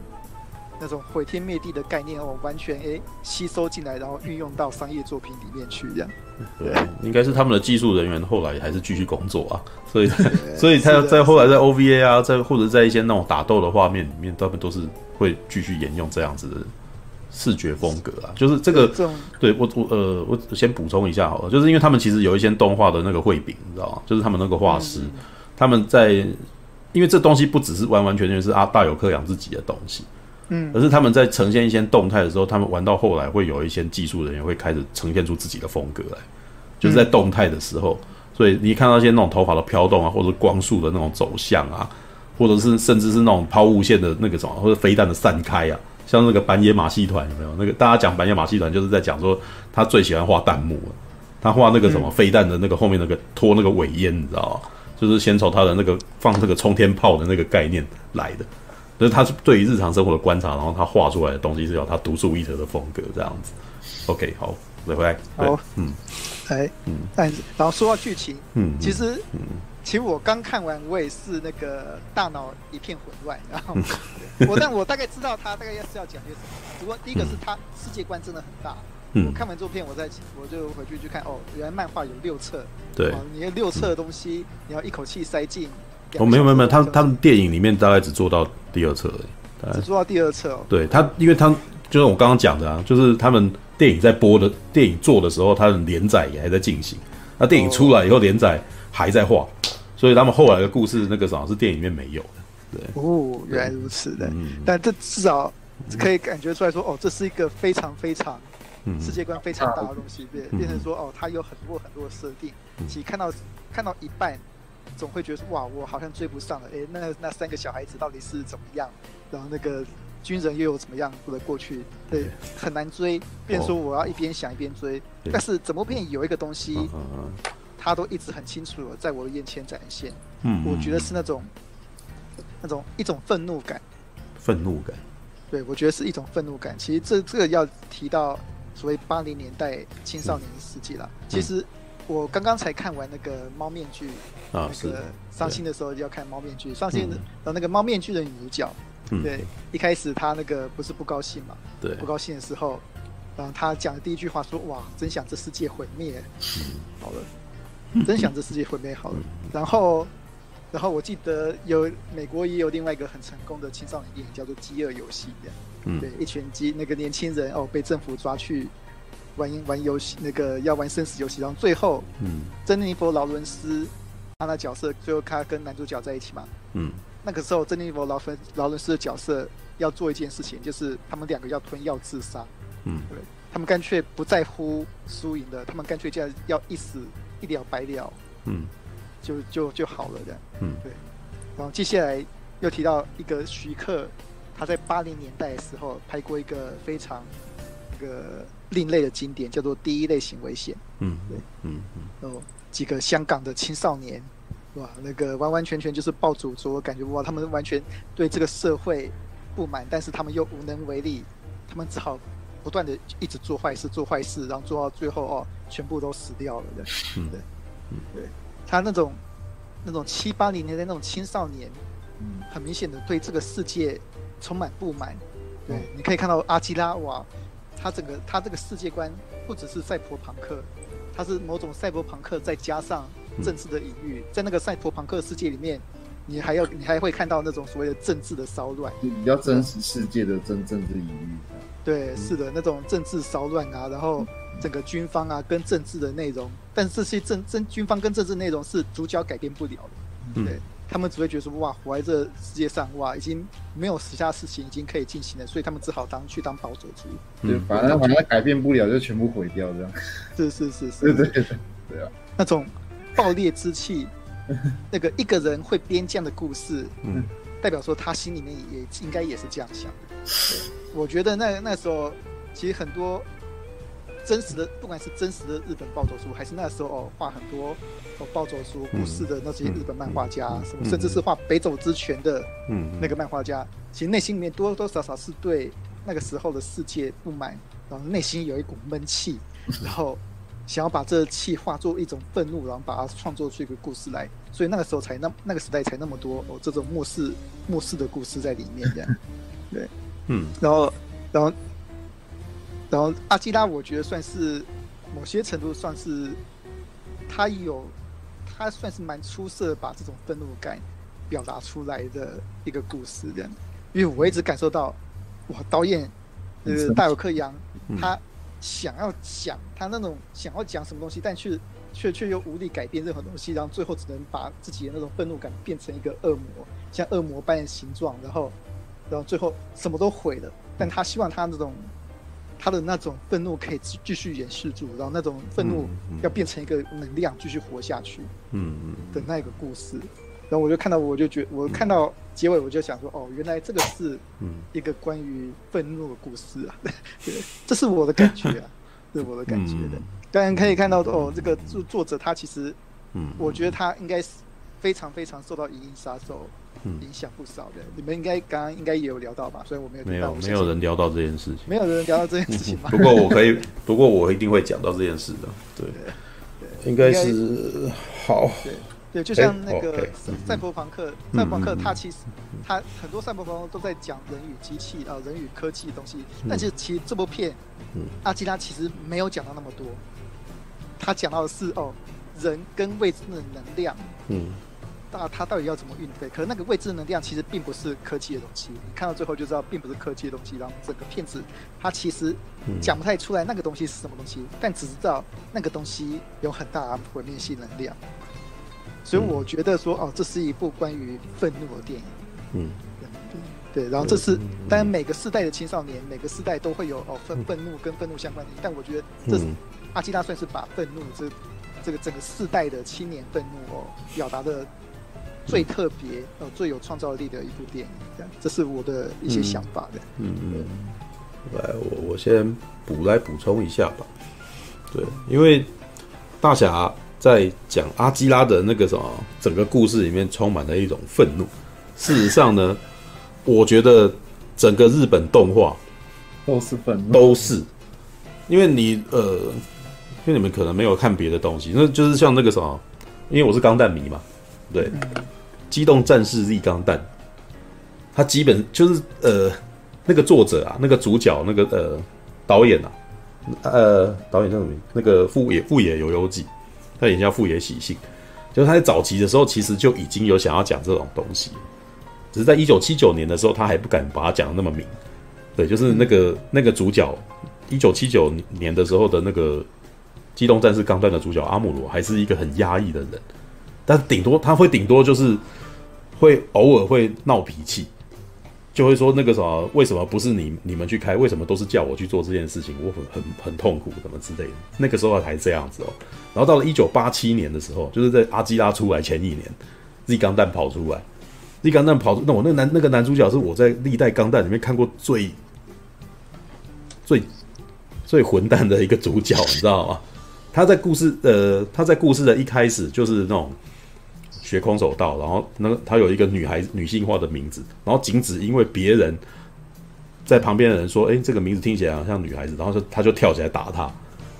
那种毁天灭地的概念哦，完全诶吸收进来，然后运用到商业作品里面去，这样。对，应该是他们的技术人员后来还是继续工作啊，所以 [LAUGHS] 所以他要在后来在 OVA 啊，在或者在一些那种打斗的画面里面，他们都是。会继续沿用这样子的视觉风格啊，就是这个，对我我呃，我先补充一下好了，就是因为他们其实有一些动画的那个绘饼，你知道吗？就是他们那个画师，他们在，因为这东西不只是完完全全是阿大友克洋自己的东西，嗯，而是他们在呈现一些动态的时候，他们玩到后来会有一些技术人员会开始呈现出自己的风格来，就是在动态的时候，所以你看到一些那种头发的飘动啊，或者光束的那种走向啊。或者是甚至是那种抛物线的那个什么，或者飞弹的散开啊，像那个板野马戏团有没有？那个大家讲板野马戏团，就是在讲说他最喜欢画弹幕，他画那个什么飞弹的那个后面那个拖那个尾烟，你知道吗？就是先从他的那个放这个冲天炮的那个概念来的，就是他是对于日常生活的观察，然后他画出来的东西是有他独树一帜的风格这样子。OK，好，回来，好，嗯，哎，嗯，但然后说到剧情，嗯，其实，嗯。其实我刚看完，我也是那个大脑一片混乱。然后我，但我大概知道他大概要是要讲些什么。不过第一个是他世界观真的很大。嗯。我看完这片，我再我就回去去看。哦，原来漫画有六册。对。你的六册的东西，你要一口气塞进。哦，没有没有没有，他他们电影里面大概只做到第二册而已。只做到第二册哦。对他，因为他就是我刚刚讲的啊，就是他们电影在播的电影做的时候，他的连载也还在进行。那电影出来以后，连载还在画。所以他们后来的故事，那个啥是电影里面没有的，对。哦，原来如此的。嗯。但这至少可以感觉出来说，哦，这是一个非常非常世界观非常大的东西，变变成说，哦，它有很多很多的设定。其实看到看到一半，总会觉得说，哇，我好像追不上了。哎，那那三个小孩子到底是怎么样？然后那个军人又有怎么样的过去？对，很难追。变说我要一边想一边追。但是怎么片有一个东西。他都一直很清楚的在我的眼前展现，嗯，我觉得是那种，那种一种愤怒感，愤怒感，对，我觉得是一种愤怒感。其实这这个要提到所谓八零年代青少年的世纪了。嗯、其实我刚刚才看完那个猫面具，啊、那个伤心的时候就要看猫面具，伤心的那个猫面具的女主角，嗯、对，一开始她那个不是不高兴嘛，对，不高兴的时候，然后她讲的第一句话说：“哇，真想这世界毁灭。”嗯，好了。真想这世界毁灭好了。然后，然后我记得有美国也有另外一个很成功的青少年电影，叫做《饥饿游戏》的。嗯。对，一群鸡那个年轻人哦，被政府抓去玩玩游戏，那个要玩生死游戏。然后最后，嗯，珍妮佛劳伦斯他的角色最后他跟男主角在一起嘛。嗯。那个时候，珍妮佛劳伦劳伦斯的角色要做一件事情，就是他们两个要吞药自杀。嗯。对，他们干脆不在乎输赢的，他们干脆这样要一死。一了百了，嗯，就就就好了的，嗯，对。然后接下来又提到一个徐克，他在八零年代的时候拍过一个非常那个另类的经典，叫做《第一类型危险》。嗯，对，嗯嗯。哦几个香港的青少年，哇，那个完完全全就是暴主族，我感觉哇，他们完全对这个社会不满，但是他们又无能为力，他们只好。不断的一直做坏事，做坏事，然后做到最后哦，全部都死掉了的。嗯，对，嗯，对，他那种那种七八零年代那种青少年，嗯，很明显的对这个世界充满不满。对，嗯、你可以看到阿基拉哇，他整个他这个世界观不只是赛博朋克，他是某种赛博朋克再加上政治的隐喻，在那个赛博朋克世界里面，你还要你还会看到那种所谓的政治的骚乱，就比较真实世界的真政治隐喻。对，是的，那种政治骚乱啊，然后整个军方啊跟政治的内容，但是这些政政军方跟政治内容是主角改变不了的，对，他们只会觉得说哇，活在这世界上哇，已经没有其他事情已经可以进行了，所以他们只好当去当暴走族。对，反正反正改变不了就全部毁掉这样。是是是是，对对对啊，那种暴烈之气，那个一个人会编这样的故事，嗯，代表说他心里面也应该也是这样想的。对，我觉得那那时候，其实很多真实的，不管是真实的日本暴走书，还是那时候哦画很多哦暴走书故事的那些日本漫画家，嗯嗯、什么甚至是画北斗之拳的那个漫画家，嗯嗯、其实内心里面多多少少是对那个时候的世界不满，然后内心有一股闷气，[LAUGHS] 然后想要把这气化作一种愤怒，然后把它创作出一个故事来，所以那个时候才那那个时代才那么多哦这种末世末世的故事在里面这样，对。嗯，然后，然后，然后阿基拉，我觉得算是某些程度算是他有，他算是蛮出色，把这种愤怒感表达出来的一个故事这样。因为我一直感受到，哇，导演呃大友克洋，他想要讲他那种想要讲什么东西，但却却却又无力改变任何东西，然后最后只能把自己的那种愤怒感变成一个恶魔，像恶魔般的形状，然后。然后最后什么都毁了，但他希望他那种他的那种愤怒可以继续掩饰住，然后那种愤怒要变成一个能量继续活下去，嗯嗯的那个故事，然后我就看到，我就觉我看到结尾，我就想说，哦，原来这个是一个关于愤怒的故事啊，对，[LAUGHS] 这是我的感觉啊，是我的感觉的。当然可以看到，哦，这个作作者他其实，嗯，我觉得他应该是非常非常受到《银翼杀手》影响不少的。你们应该刚刚应该也有聊到吧？所以我没有没有没有人聊到这件事情，没有人聊到这件事情吧？[LAUGHS] 不过我可以，不过我一定会讲到这件事的。对，应该是好。对对，就像那个赛博朋克，赛博朋克他其实他很多赛博朋克都在讲人与机器啊、人与科技的东西，但是其实这部片，阿基拉其实没有讲到那么多，他讲到的是哦，人跟未知的能量，嗯，那它到底要怎么运费？可是那个未知能量其实并不是科技的东西，你看到最后就知道并不是科技的东西，然后整个片子它其实讲不太出来那个东西是什么东西，但只知道那个东西有很大毁灭性能量。所以我觉得说哦，这是一部关于愤怒的电影。嗯，对，然后这是当然每个世代的青少年，每个世代都会有哦愤愤怒跟愤怒相关的。但我觉得这是阿基拉算是把愤怒这这个整个世代的青年愤怒哦表达的最特别呃最有创造力的一部电影。这样，这是我的一些想法的。嗯嗯。来，我我先补来补充一下吧。对，因为大侠。在讲阿基拉的那个什么，整个故事里面充满了一种愤怒。事实上呢，[LAUGHS] 我觉得整个日本动画都是愤怒，都是。因为你呃，因为你们可能没有看别的东西，那就是像那个什么，因为我是钢弹迷嘛，对，机动战士 Z 钢弹，他基本就是呃，那个作者啊，那个主角，那个呃导演啊，呃导演叫什么名？那个富野富野由悠季。他也叫富野喜幸，就是他在早期的时候，其实就已经有想要讲这种东西，只是在一九七九年的时候，他还不敢把它讲的那么明。对，就是那个那个主角，一九七九年的时候的那个《机动战士钢弹》的主角阿姆罗，还是一个很压抑的人，但顶多他会顶多就是会偶尔会闹脾气。就会说那个什么，为什么不是你你们去开？为什么都是叫我去做这件事情？我很很很痛苦，什么之类的。那个时候还这样子哦。然后到了一九八七年的时候，就是在阿基拉出来前一年，Z 钢弹跑出来，Z 钢弹跑出，那我那男那个男主角是我在历代钢弹里面看过最最最混蛋的一个主角，你知道吗？他在故事呃，他在故事的一开始就是那种。学空手道，然后那个他有一个女孩女性化的名字，然后仅止因为别人在旁边的人说：“哎，这个名字听起来好像女孩子。”然后就他就跳起来打他，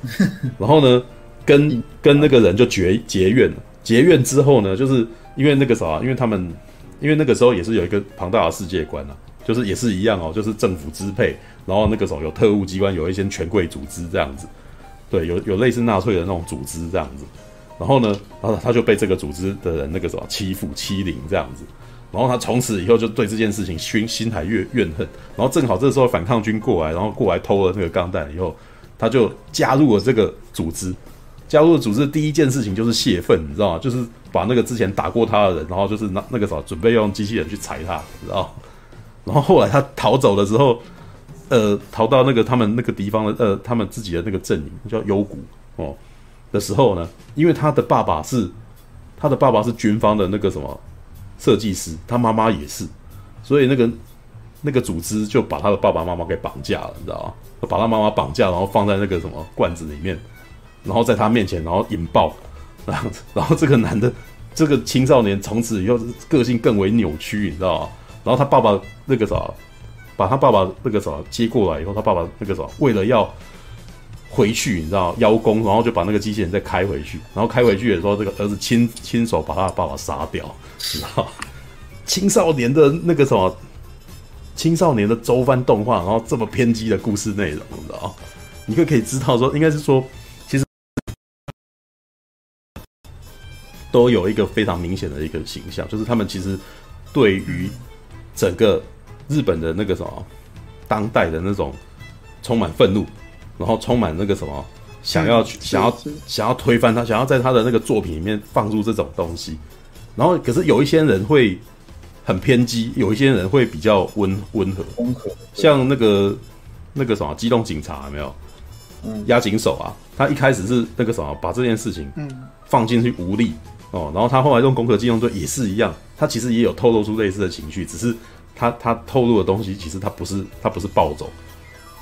[LAUGHS] 然后呢，跟跟那个人就结结怨了。结怨之后呢，就是因为那个啥，因为他们因为那个时候也是有一个庞大的世界观啊，就是也是一样哦，就是政府支配，然后那个时候有特务机关，有一些权贵组织这样子，对，有有类似纳粹的那种组织这样子。然后呢，然后他就被这个组织的人那个什么欺负欺凌这样子，然后他从此以后就对这件事情心心还怨怨恨。然后正好这时候反抗军过来，然后过来偷了那个钢弹以后，他就加入了这个组织。加入了组织第一件事情就是泄愤，你知道吗？就是把那个之前打过他的人，然后就是那那个什么准备用机器人去踩他，知道？然后后来他逃走的时候，呃，逃到那个他们那个地方的呃，他们自己的那个阵营叫幽谷哦。的时候呢，因为他的爸爸是他的爸爸是军方的那个什么设计师，他妈妈也是，所以那个那个组织就把他的爸爸妈妈给绑架了，你知道吗？把他妈妈绑架，然后放在那个什么罐子里面，然后在他面前，然后引爆，然后，然后这个男的这个青少年从此以后个性更为扭曲，你知道吗？然后他爸爸那个啥，把他爸爸那个啥接过来以后，他爸爸那个啥为了要。回去，你知道邀功，然后就把那个机器人再开回去，然后开回去的时候，这个儿子亲亲手把他的爸爸杀掉，你知道？青少年的那个什么，青少年的周番动画，然后这么偏激的故事内容，你知道？你就可以知道说，应该是说，其实都有一个非常明显的一个形象，就是他们其实对于整个日本的那个什么当代的那种充满愤怒。然后充满那个什么，想要去想要想要推翻他，想要在他的那个作品里面放入这种东西。然后，可是有一些人会很偏激，有一些人会比较温温和。温和。像那个那个什么机动警察有没有？嗯。押井守啊，他一开始是那个什么，把这件事情嗯放进去无力，哦，然后他后来用攻壳机动队也是一样，他其实也有透露出类似的情绪，只是他他透露的东西其实他不是他不是暴走，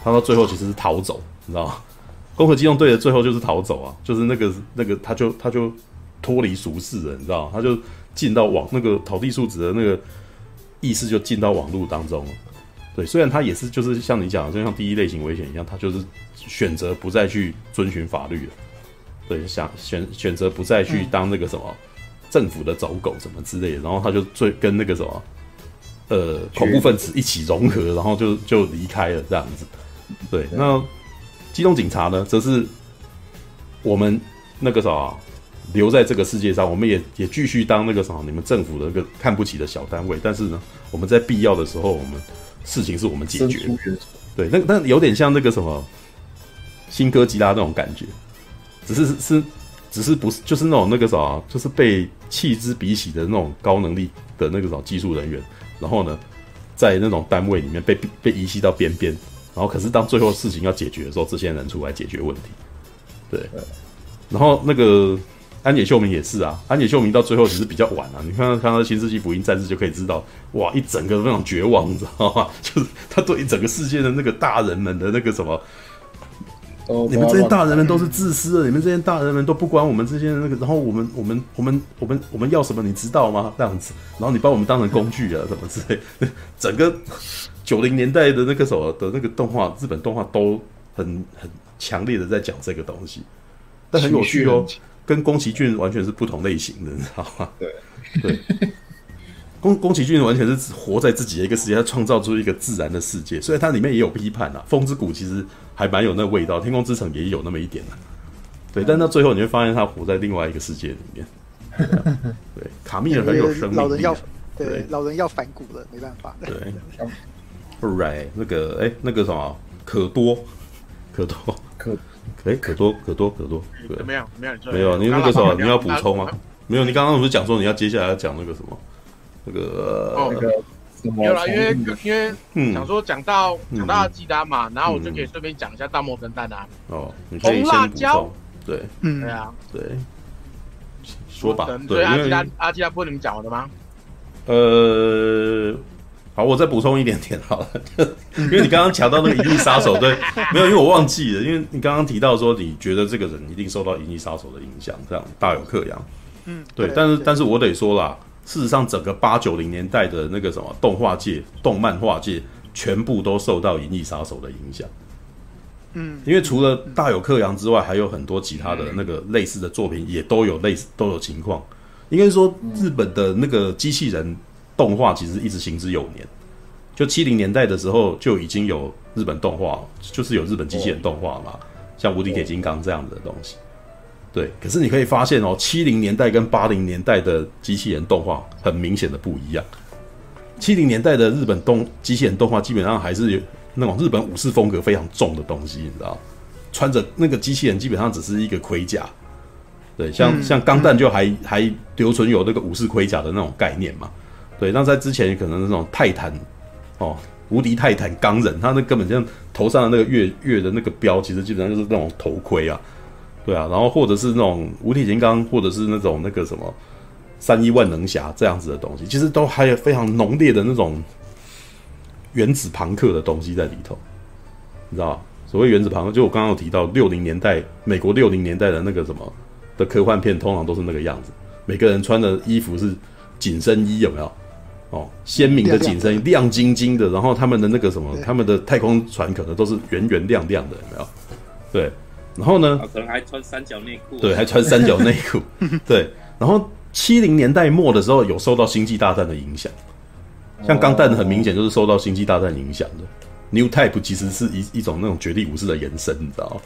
他到最后其实是逃走，你知道吗？攻壳机动队的最后就是逃走啊，就是那个那个他就他就脱离俗世了，你知道吗？他就进到网那个讨地数值的那个意识就进到网络当中了。对，虽然他也是就是像你讲的，就像第一类型危险一样，他就是选择不再去遵循法律了。对，想选选择不再去当那个什么政府的走狗什么之类的，然后他就最跟那个什么呃恐怖分子一起融合，然后就就离开了这样子。对，那机动警察呢，则是我们那个啥留在这个世界上，我们也也继续当那个什么你们政府的那个看不起的小单位，但是呢，我们在必要的时候，我们事情是我们解决。对，那那有点像那个什么新哥吉拉那种感觉。只是是，只是不是就是那种那个啥，就是被弃之敝屣的那种高能力的那个啥技术人员，然后呢，在那种单位里面被被遗弃到边边，然后可是当最后事情要解决的时候，这些人出来解决问题，对，然后那个安野秀明也是啊，安野秀明到最后其实比较晚啊，你看看到新世纪福音战士就可以知道，哇，一整个非常绝望，你知道吗？[LAUGHS] 就是他对整个世界的那个大人们的那个什么。你们这些大人们都是自私的，你们这些大人们都不管我们这些那个，然后我们我们我们我们我们要什么你知道吗？这样子，然后你把我们当成工具啊，什么之类。[LAUGHS] 整个九零年代的那个什么的那个动画，日本动画都很很强烈的在讲这个东西，但很有趣哦，跟宫崎骏完全是不同类型的，你知道吗？对对。[LAUGHS] 宫宫崎骏完全是活在自己的一个世界，他创造出一个自然的世界，所以它里面也有批判啊。风之谷其实还蛮有那味道，天空之城也有那么一点啊。对，但到最后你会发现他活在另外一个世界里面。[LAUGHS] 对，卡密尔很有生命力。老人要对老人要反骨了，没办法。对 [LAUGHS]，Right，那个哎，那个什么可多可多可哎可多可多可多，怎么样？怎么样？没有，你那个什么你要补充吗？没有，你刚刚不是讲说你要接下来要讲那个什么？那个哦，那个没有啦，因为因为想说讲到讲到阿基拉嘛，然后我就可以顺便讲一下大漠神蛋啊。哦，红辣椒，对，嗯，对啊，对，说吧，对，阿基拉阿基拉不是你们讲了的吗？呃，好，我再补充一点点好了，[LAUGHS] 因为你刚刚讲到那个银翼杀手，对，没有，因为我忘记了，因为你刚刚提到说你觉得这个人一定受到银翼杀手的影响，这样大有克洋，嗯，对，但是但是我得说啦。事实上，整个八九零年代的那个什么动画界、动漫画界，全部都受到《银翼杀手》的影响。嗯，因为除了大有克洋之外，还有很多其他的那个类似的作品，也都有类似都有情况。应该说，日本的那个机器人动画其实一直行之有年。就七零年代的时候，就已经有日本动画，就是有日本机器人动画嘛，像无敌铁金刚这样子的东西。对，可是你可以发现哦，七零年代跟八零年代的机器人动画很明显的不一样。七零年代的日本动机器人动画基本上还是有那种日本武士风格非常重的东西，你知道，穿着那个机器人基本上只是一个盔甲。对，像、嗯、像钢弹就还、嗯、还留存有那个武士盔甲的那种概念嘛。对，那在之前可能那种泰坦哦，无敌泰坦钢人，他那根本就头上的那个月月的那个标，其实基本上就是那种头盔啊。对啊，然后或者是那种无体金刚，或者是那种那个什么三一万能侠这样子的东西，其实都还有非常浓烈的那种原子朋克的东西在里头，你知道？所谓原子朋克，就我刚刚有提到六零年代美国六零年代的那个什么的科幻片，通常都是那个样子，每个人穿的衣服是紧身衣，有没有？哦，鲜明的紧身衣，亮晶晶的，然后他们的那个什么，他们的太空船可能都是圆圆亮亮的，有没有？对。然后呢？可能还穿三角内裤。对，还穿三角内裤。[LAUGHS] 对。然后七零年代末的时候，有受到《星际大战》的影响，像钢弹很明显就是受到《星际大战》影响的。New Type 其实是一一种那种绝地武士的延伸，你知道吗？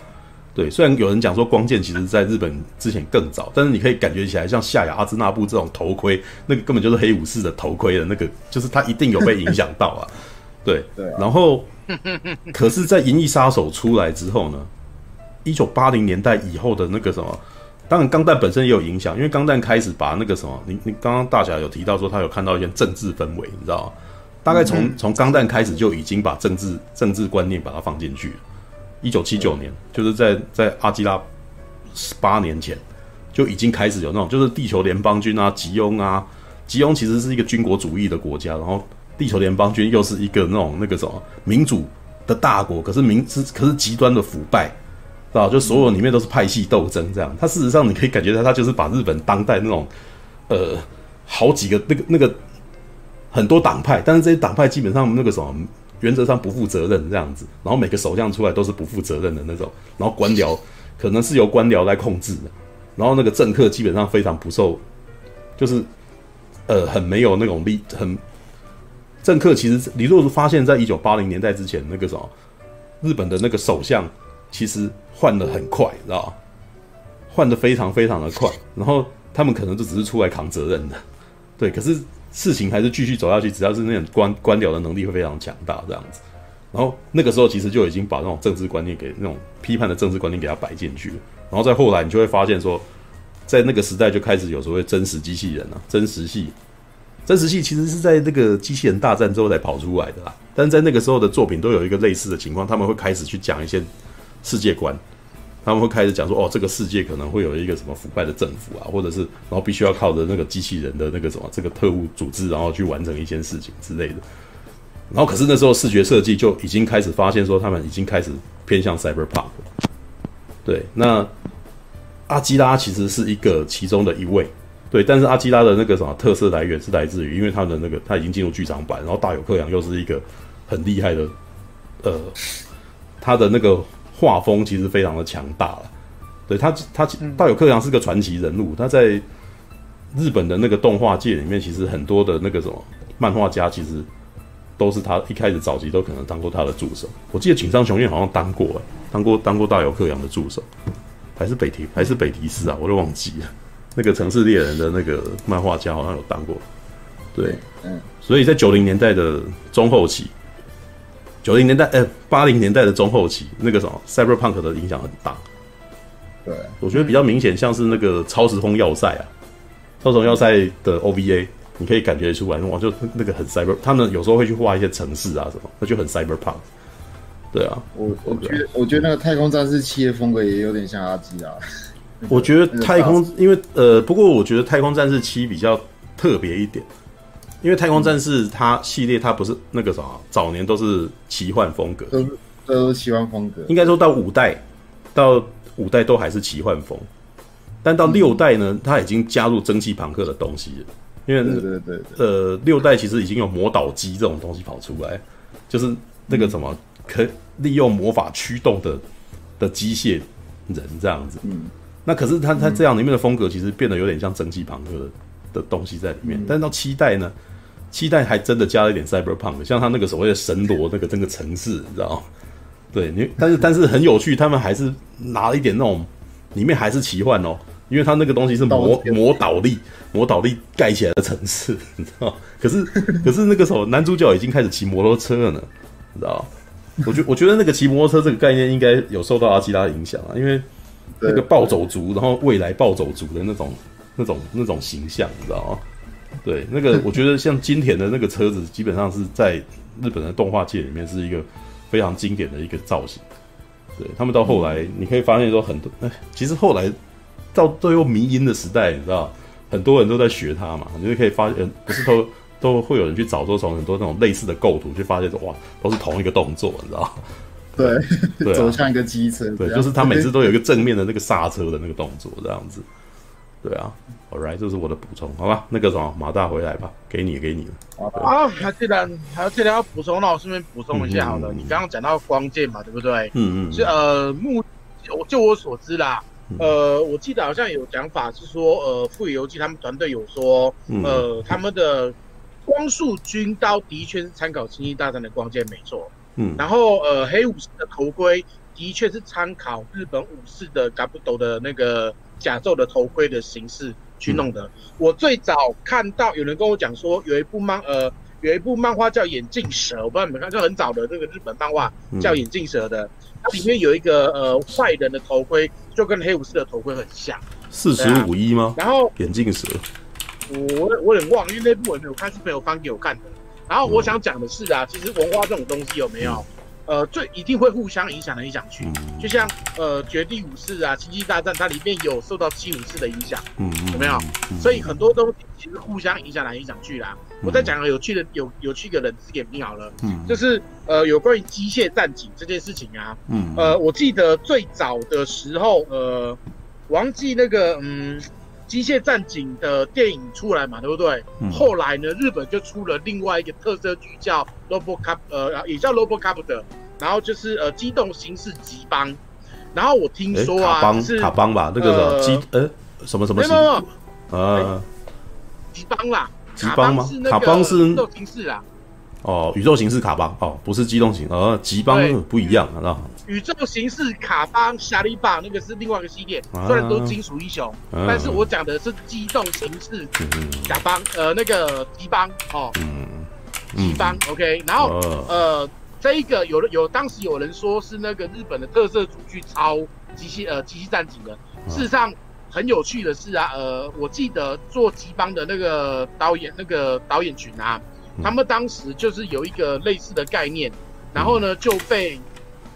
对。虽然有人讲说光剑其实在日本之前更早，但是你可以感觉起来，像夏亚阿兹纳布这种头盔，那个根本就是黑武士的头盔的那个，就是他一定有被影响到啊。[LAUGHS] 对。对。然后，可是，在《银翼杀手》出来之后呢？一九八零年代以后的那个什么，当然钢弹本身也有影响，因为钢弹开始把那个什么，你你刚刚大侠有提到说他有看到一些政治氛围，你知道吗？大概从从钢弹开始就已经把政治政治观念把它放进去了。一九七九年，就是在在阿基拉十八年前，就已经开始有那种，就是地球联邦军啊，吉翁啊，吉翁其实是一个军国主义的国家，然后地球联邦军又是一个那种那个什么民主的大国，可是民是可是极端的腐败，知道？就所有里面都是派系斗争这样。他事实上你可以感觉到，他就是把日本当代那种呃好几个那个那个很多党派，但是这些党派基本上那个什么。原则上不负责任这样子，然后每个首相出来都是不负责任的那种，然后官僚可能是由官僚来控制的，然后那个政客基本上非常不受，就是呃很没有那种力，很政客其实你若是发现在一九八零年代之前那个什么日本的那个首相其实换得很快，知道吧？换得非常非常的快，然后他们可能就只是出来扛责任的，对，可是。事情还是继续走下去，只要是那种官官僚的能力会非常强大这样子。然后那个时候其实就已经把那种政治观念给那种批判的政治观念给它摆进去了。然后再后来你就会发现说，在那个时代就开始有所谓真实机器人了，真实系，真实系其实是在那个机器人大战之后才跑出来的啦。但是在那个时候的作品都有一个类似的情况，他们会开始去讲一些世界观。他们会开始讲说，哦，这个世界可能会有一个什么腐败的政府啊，或者是然后必须要靠着那个机器人的那个什么这个特务组织，然后去完成一件事情之类的。然后可是那时候视觉设计就已经开始发现说，他们已经开始偏向 cyberpunk。对，那阿基拉其实是一个其中的一位，对，但是阿基拉的那个什么特色来源是来自于，因为他的那个他已经进入剧场版，然后大友克洋又是一个很厉害的，呃，他的那个。画风其实非常的强大了，对他，他大友克洋是个传奇人物。他在日本的那个动画界里面，其实很多的那个什么漫画家，其实都是他一开始早期都可能当过他的助手。我记得井上雄彦好像当过，当过当过大友克洋的助手，还是北提还是北提斯啊，我都忘记了。那个城市猎人的那个漫画家好像有当过，对，嗯，所以在九零年代的中后期。九零年代，呃，八零年代的中后期，那个什么，Cyberpunk 的影响很大。对，我觉得比较明显，像是那个超时空要塞啊，超时空要塞的 OVA，你可以感觉出来，哇，就那个很 Cyber，他们有时候会去画一些城市啊什么，那就很 Cyberpunk。对啊，我我觉得，我觉得那个太空战士七的风格也有点像阿基啊。我觉得 [LAUGHS] 太空，因为呃，不过我觉得太空战士七比较特别一点。因为太空战士它系列它不是那个啥，早年都是奇幻风格，都是都是奇幻风格。应该说到五代，到五代都还是奇幻风，但到六代呢，它已经加入蒸汽朋克的东西了。因为对对对，呃，六代其实已经有魔导机这种东西跑出来，就是那个什么可利用魔法驱动的的机械人这样子。嗯，那可是它它这样里面的风格其实变得有点像蒸汽朋克的的东西在里面，但是到七代呢？七代还真的加了一点 cyberpunk，像他那个所谓的神罗那个整个城市，你知道吗？对，你但是但是很有趣，他们还是拿了一点那种里面还是奇幻哦，因为他那个东西是魔魔导力魔导力盖起来的城市，你知道？[LAUGHS] 可是可是那个时候男主角已经开始骑摩托车了呢，你知道？我觉我觉得那个骑摩托车这个概念应该有受到阿基拉影响啊，因为那个暴走族，然后未来暴走族的那种那种那种形象，你知道吗？对，那个我觉得像金田的那个车子，基本上是在日本的动画界里面是一个非常经典的一个造型。对，他们到后来，你可以发现说很多，哎，其实后来到最后迷因的时代，你知道，很多人都在学他嘛，你就可以发现，不是都都会有人去找说从很多那种类似的构图，去发现说哇，都是同一个动作，你知道？[LAUGHS] 对，对啊，走向一个机车，对，就是他每次都有一个正面的那个刹车的那个动作，这样子。对啊，All right，这是我的补充，好吧？那个什么，马大回来吧，给你，给你了。啊，还既然还记得要补充，那我顺便补充一下好了。嗯嗯嗯、你刚刚讲到光剑嘛，对不对？嗯嗯。是呃，目就，就我所知啦，呃，我记得好像有讲法是说，呃，富野由纪他们团队有说，呃，他们的光速军刀的确是参考《星际大战》的光剑，没错。嗯。然后呃，黑武士的头盔的确是参考日本武士的嘎布斗的那个。甲胄的头盔的形式去弄的。嗯、我最早看到有人跟我讲说，有一部漫呃，有一部漫画叫《眼镜蛇》，我不知道你们看，就很早的这个日本漫画叫《眼镜蛇》的，它里面有一个呃坏人的头盔，就跟黑武士的头盔很像。四十五一吗？然后眼镜蛇，我我有点忘，因为那部我没有看，是朋友翻给我看的。然后我想讲的是啊，其实文化这种东西有没有？呃，最一定会互相影响的影响去，就像呃《绝地武士》啊，《星际大战》，它里面有受到七武士的影响，嗯，有没有？所以很多东西其实互相影响来影响去啦。我再讲个有趣的、有有趣的冷知识点评好了，嗯，就是呃有关于机械战警这件事情啊，嗯，呃，我记得最早的时候，呃，忘记那个嗯。机械战警的电影出来嘛，对不对？嗯、后来呢，日本就出了另外一个特色剧叫 RoboCop，呃，也叫 RoboCop 的然后就是呃机动刑事吉邦。然后我听说啊，卡是卡邦吧，那个什么机呃什么什么？没有没有，呃，吉邦啦，急帮吗？卡邦是机动刑事啊。哦，宇宙形式卡邦哦，不是机动型，呃，吉邦不一样啊。宇宙形式卡邦侠力棒那个是另外一个系列，虽然都金属英雄，但是我讲的是机动形式甲邦，呃，那个吉邦哦，急帮 OK，然后呃，这一个有有当时有人说是那个日本的特色组去抄机器呃机器战警的，事实上很有趣的是啊，呃，我记得做吉邦的那个导演那个导演群啊，他们当时就是有一个类似的概念，然后呢就被。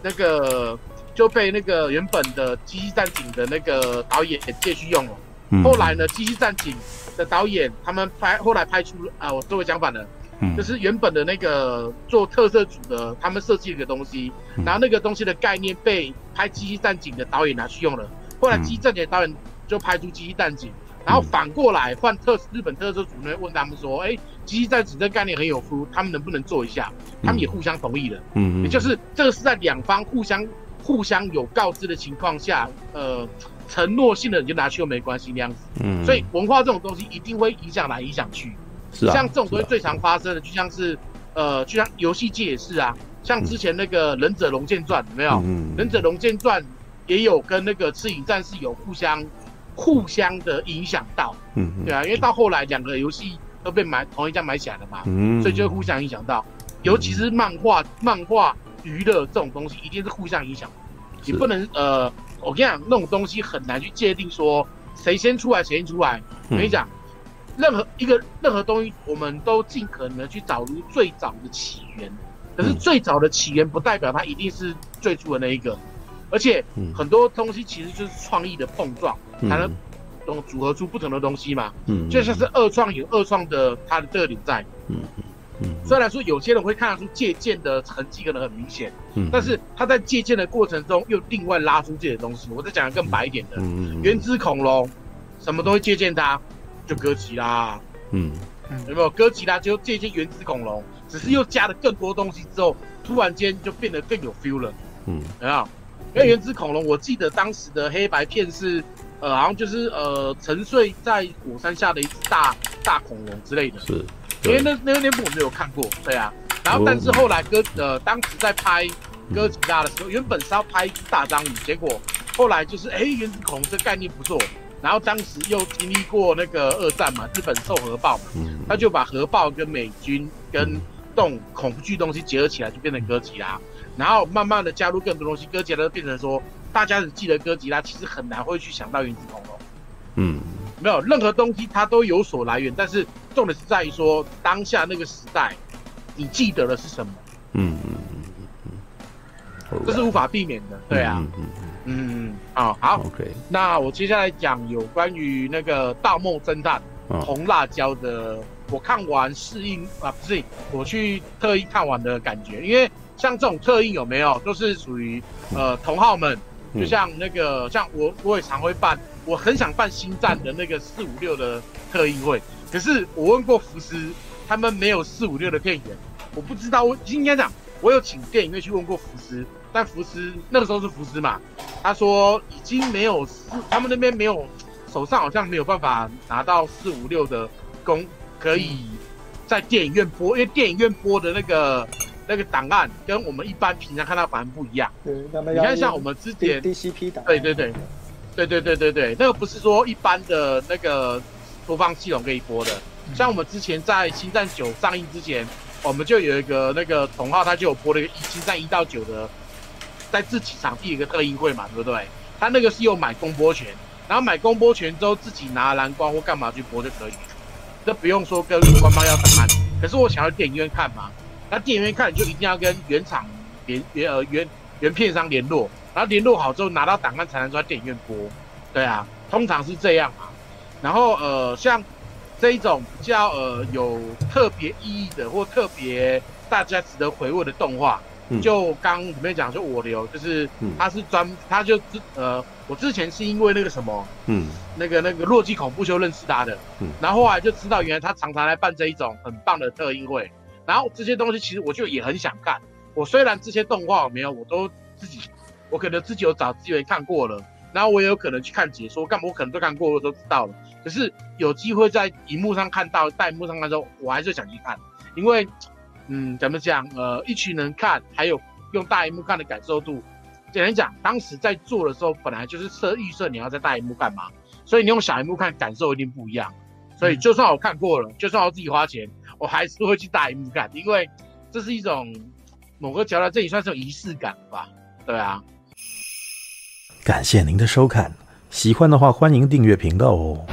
那个就被那个原本的《机器战警》的那个导演借去用了。嗯、后来呢，《机器战警》的导演他们拍，后来拍出啊，我作为讲反了，嗯、就是原本的那个做特色组的，他们设计了一个东西，嗯、然后那个东西的概念被拍《机器战警》的导演拿去用了。后来《机器战警》导演就拍出《机器战警》，然后反过来换特日本特色组呢，问他们说：“哎。”机器战警这个概念很有夫，他们能不能做一下？他们也互相同意了。嗯，也就是这个是在两方互相互相有告知的情况下，呃，承诺性的你就拿去又没关系那样子。嗯，所以文化这种东西一定会影响来影响去。是啊。像这种东西最常发生的，就像是呃，就像游戏界也是啊，像之前那个忍者龙剑传有没有？嗯。忍者龙剑传也有跟那个赤影战士有互相互相的影响到。嗯。对啊，因为到后来两个游戏。都被买同一家买起来了嘛，嗯、所以就会互相影响到，尤其是漫画、漫画娱乐这种东西，一定是互相影响。你不能呃，我跟你讲，那种东西很难去界定说谁先出来，谁先出来。我跟你讲，任何一个任何东西，我们都尽可能去找出最早的起源。可是最早的起源不代表它一定是最初的那一个，而且很多东西其实就是创意的碰撞才能。都组合出不同的东西嘛，嗯，就像是二创有二创的它的特点在，嗯嗯，虽然说有些人会看得出借鉴的痕迹可能很明显，嗯，但是他在借鉴的过程中又另外拉出自己的东西。我再讲个更白一点的，嗯，原汁恐龙，什么都会借鉴它，就哥吉拉，嗯，有没有哥吉拉就借鉴原子恐龙，只是又加了更多东西之后，突然间就变得更有 feel 了，嗯，有没有？因为原子恐龙，我记得当时的黑白片是。呃，好像就是呃，沉睡在火山下的一只大大恐龙之类的。是，因为那那那部我没有看过，对啊。然后，但是后来哥呃，当时在拍哥吉拉的时候，嗯、原本是要拍一只大章鱼，结果后来就是哎，原子恐龙这概念不错。然后当时又经历过那个二战嘛，日本受核爆嘛，嗯、他就把核爆跟美军跟这种恐惧东西结合起来，就变成哥吉拉。然后慢慢的加入更多东西，哥吉拉就变成说。大家只记得哥吉拉，其实很难会去想到原子恐龙。嗯，没有任何东西它都有所来源，但是重点是在于说当下那个时代，你记得的是什么？嗯嗯嗯嗯嗯，这是无法避免的，对啊。嗯嗯嗯啊好。OK，那我接下来讲有关于那个《盗梦侦探》红辣椒的，我看完适应啊，不是我去特意看完的感觉，因为像这种特映有没有，都是属于呃同好们。就像那个，像我我也常会办，我很想办星战的那个四五六的特映会，可是我问过福斯，他们没有四五六的片源，我不知道。我应该讲，我有请电影院去问过福斯，但福斯那个时候是福斯嘛，他说已经没有四，他们那边没有，手上好像没有办法拿到四五六的公，可以在电影院播，因为电影院播的那个。那个档案跟我们一般平常看到反而不一样。对，你看像我们之前 DCP 档，对对对，对对对对对，那个不是说一般的那个播放系统可以播的。像我们之前在《星战九》上映之前，我们就有一个那个同号，他就有播了一个《星战一到九》的，在自己场地一个特映会嘛，对不对？他那个是有买公播权，然后买公播权之后自己拿蓝光或干嘛去播就可以，这不用说跟官方要档案。可是我想要电影院看嘛。那电影院看，就一定要跟原厂原原呃原原片商联络，然后联络好之后拿到档案才能在电影院播。对啊，通常是这样嘛。然后呃，像这一种比较呃有特别意义的或特别大家值得回味的动画，就刚里面讲就我流，就是他是专，他就呃，我之前是因为那个什么，嗯，那个那个洛基恐怖秀认识他的，嗯，然后后来就知道原来他常常来办这一种很棒的特映会，然后这些东西其实我就也很想看。我虽然这些动画我没有，我都自己，我可能自己有找资源看过了，然后我也有可能去看解说，干嘛我可能都看过，我都知道了。可是有机会在荧幕上看到，在荧幕上看的时候，我还是想去看，因为，嗯，怎么讲？呃，一群人看，还有用大荧幕看的感受度。简单讲，当时在做的时候，本来就是设预设你要在大荧幕干嘛，所以你用小荧幕看感受一定不一样。所以就算我看过了，就算我自己花钱，我还是会去大荧幕看，因为这是一种。某个角度，这也算是有仪式感吧？对啊。感谢您的收看，喜欢的话欢迎订阅频道哦。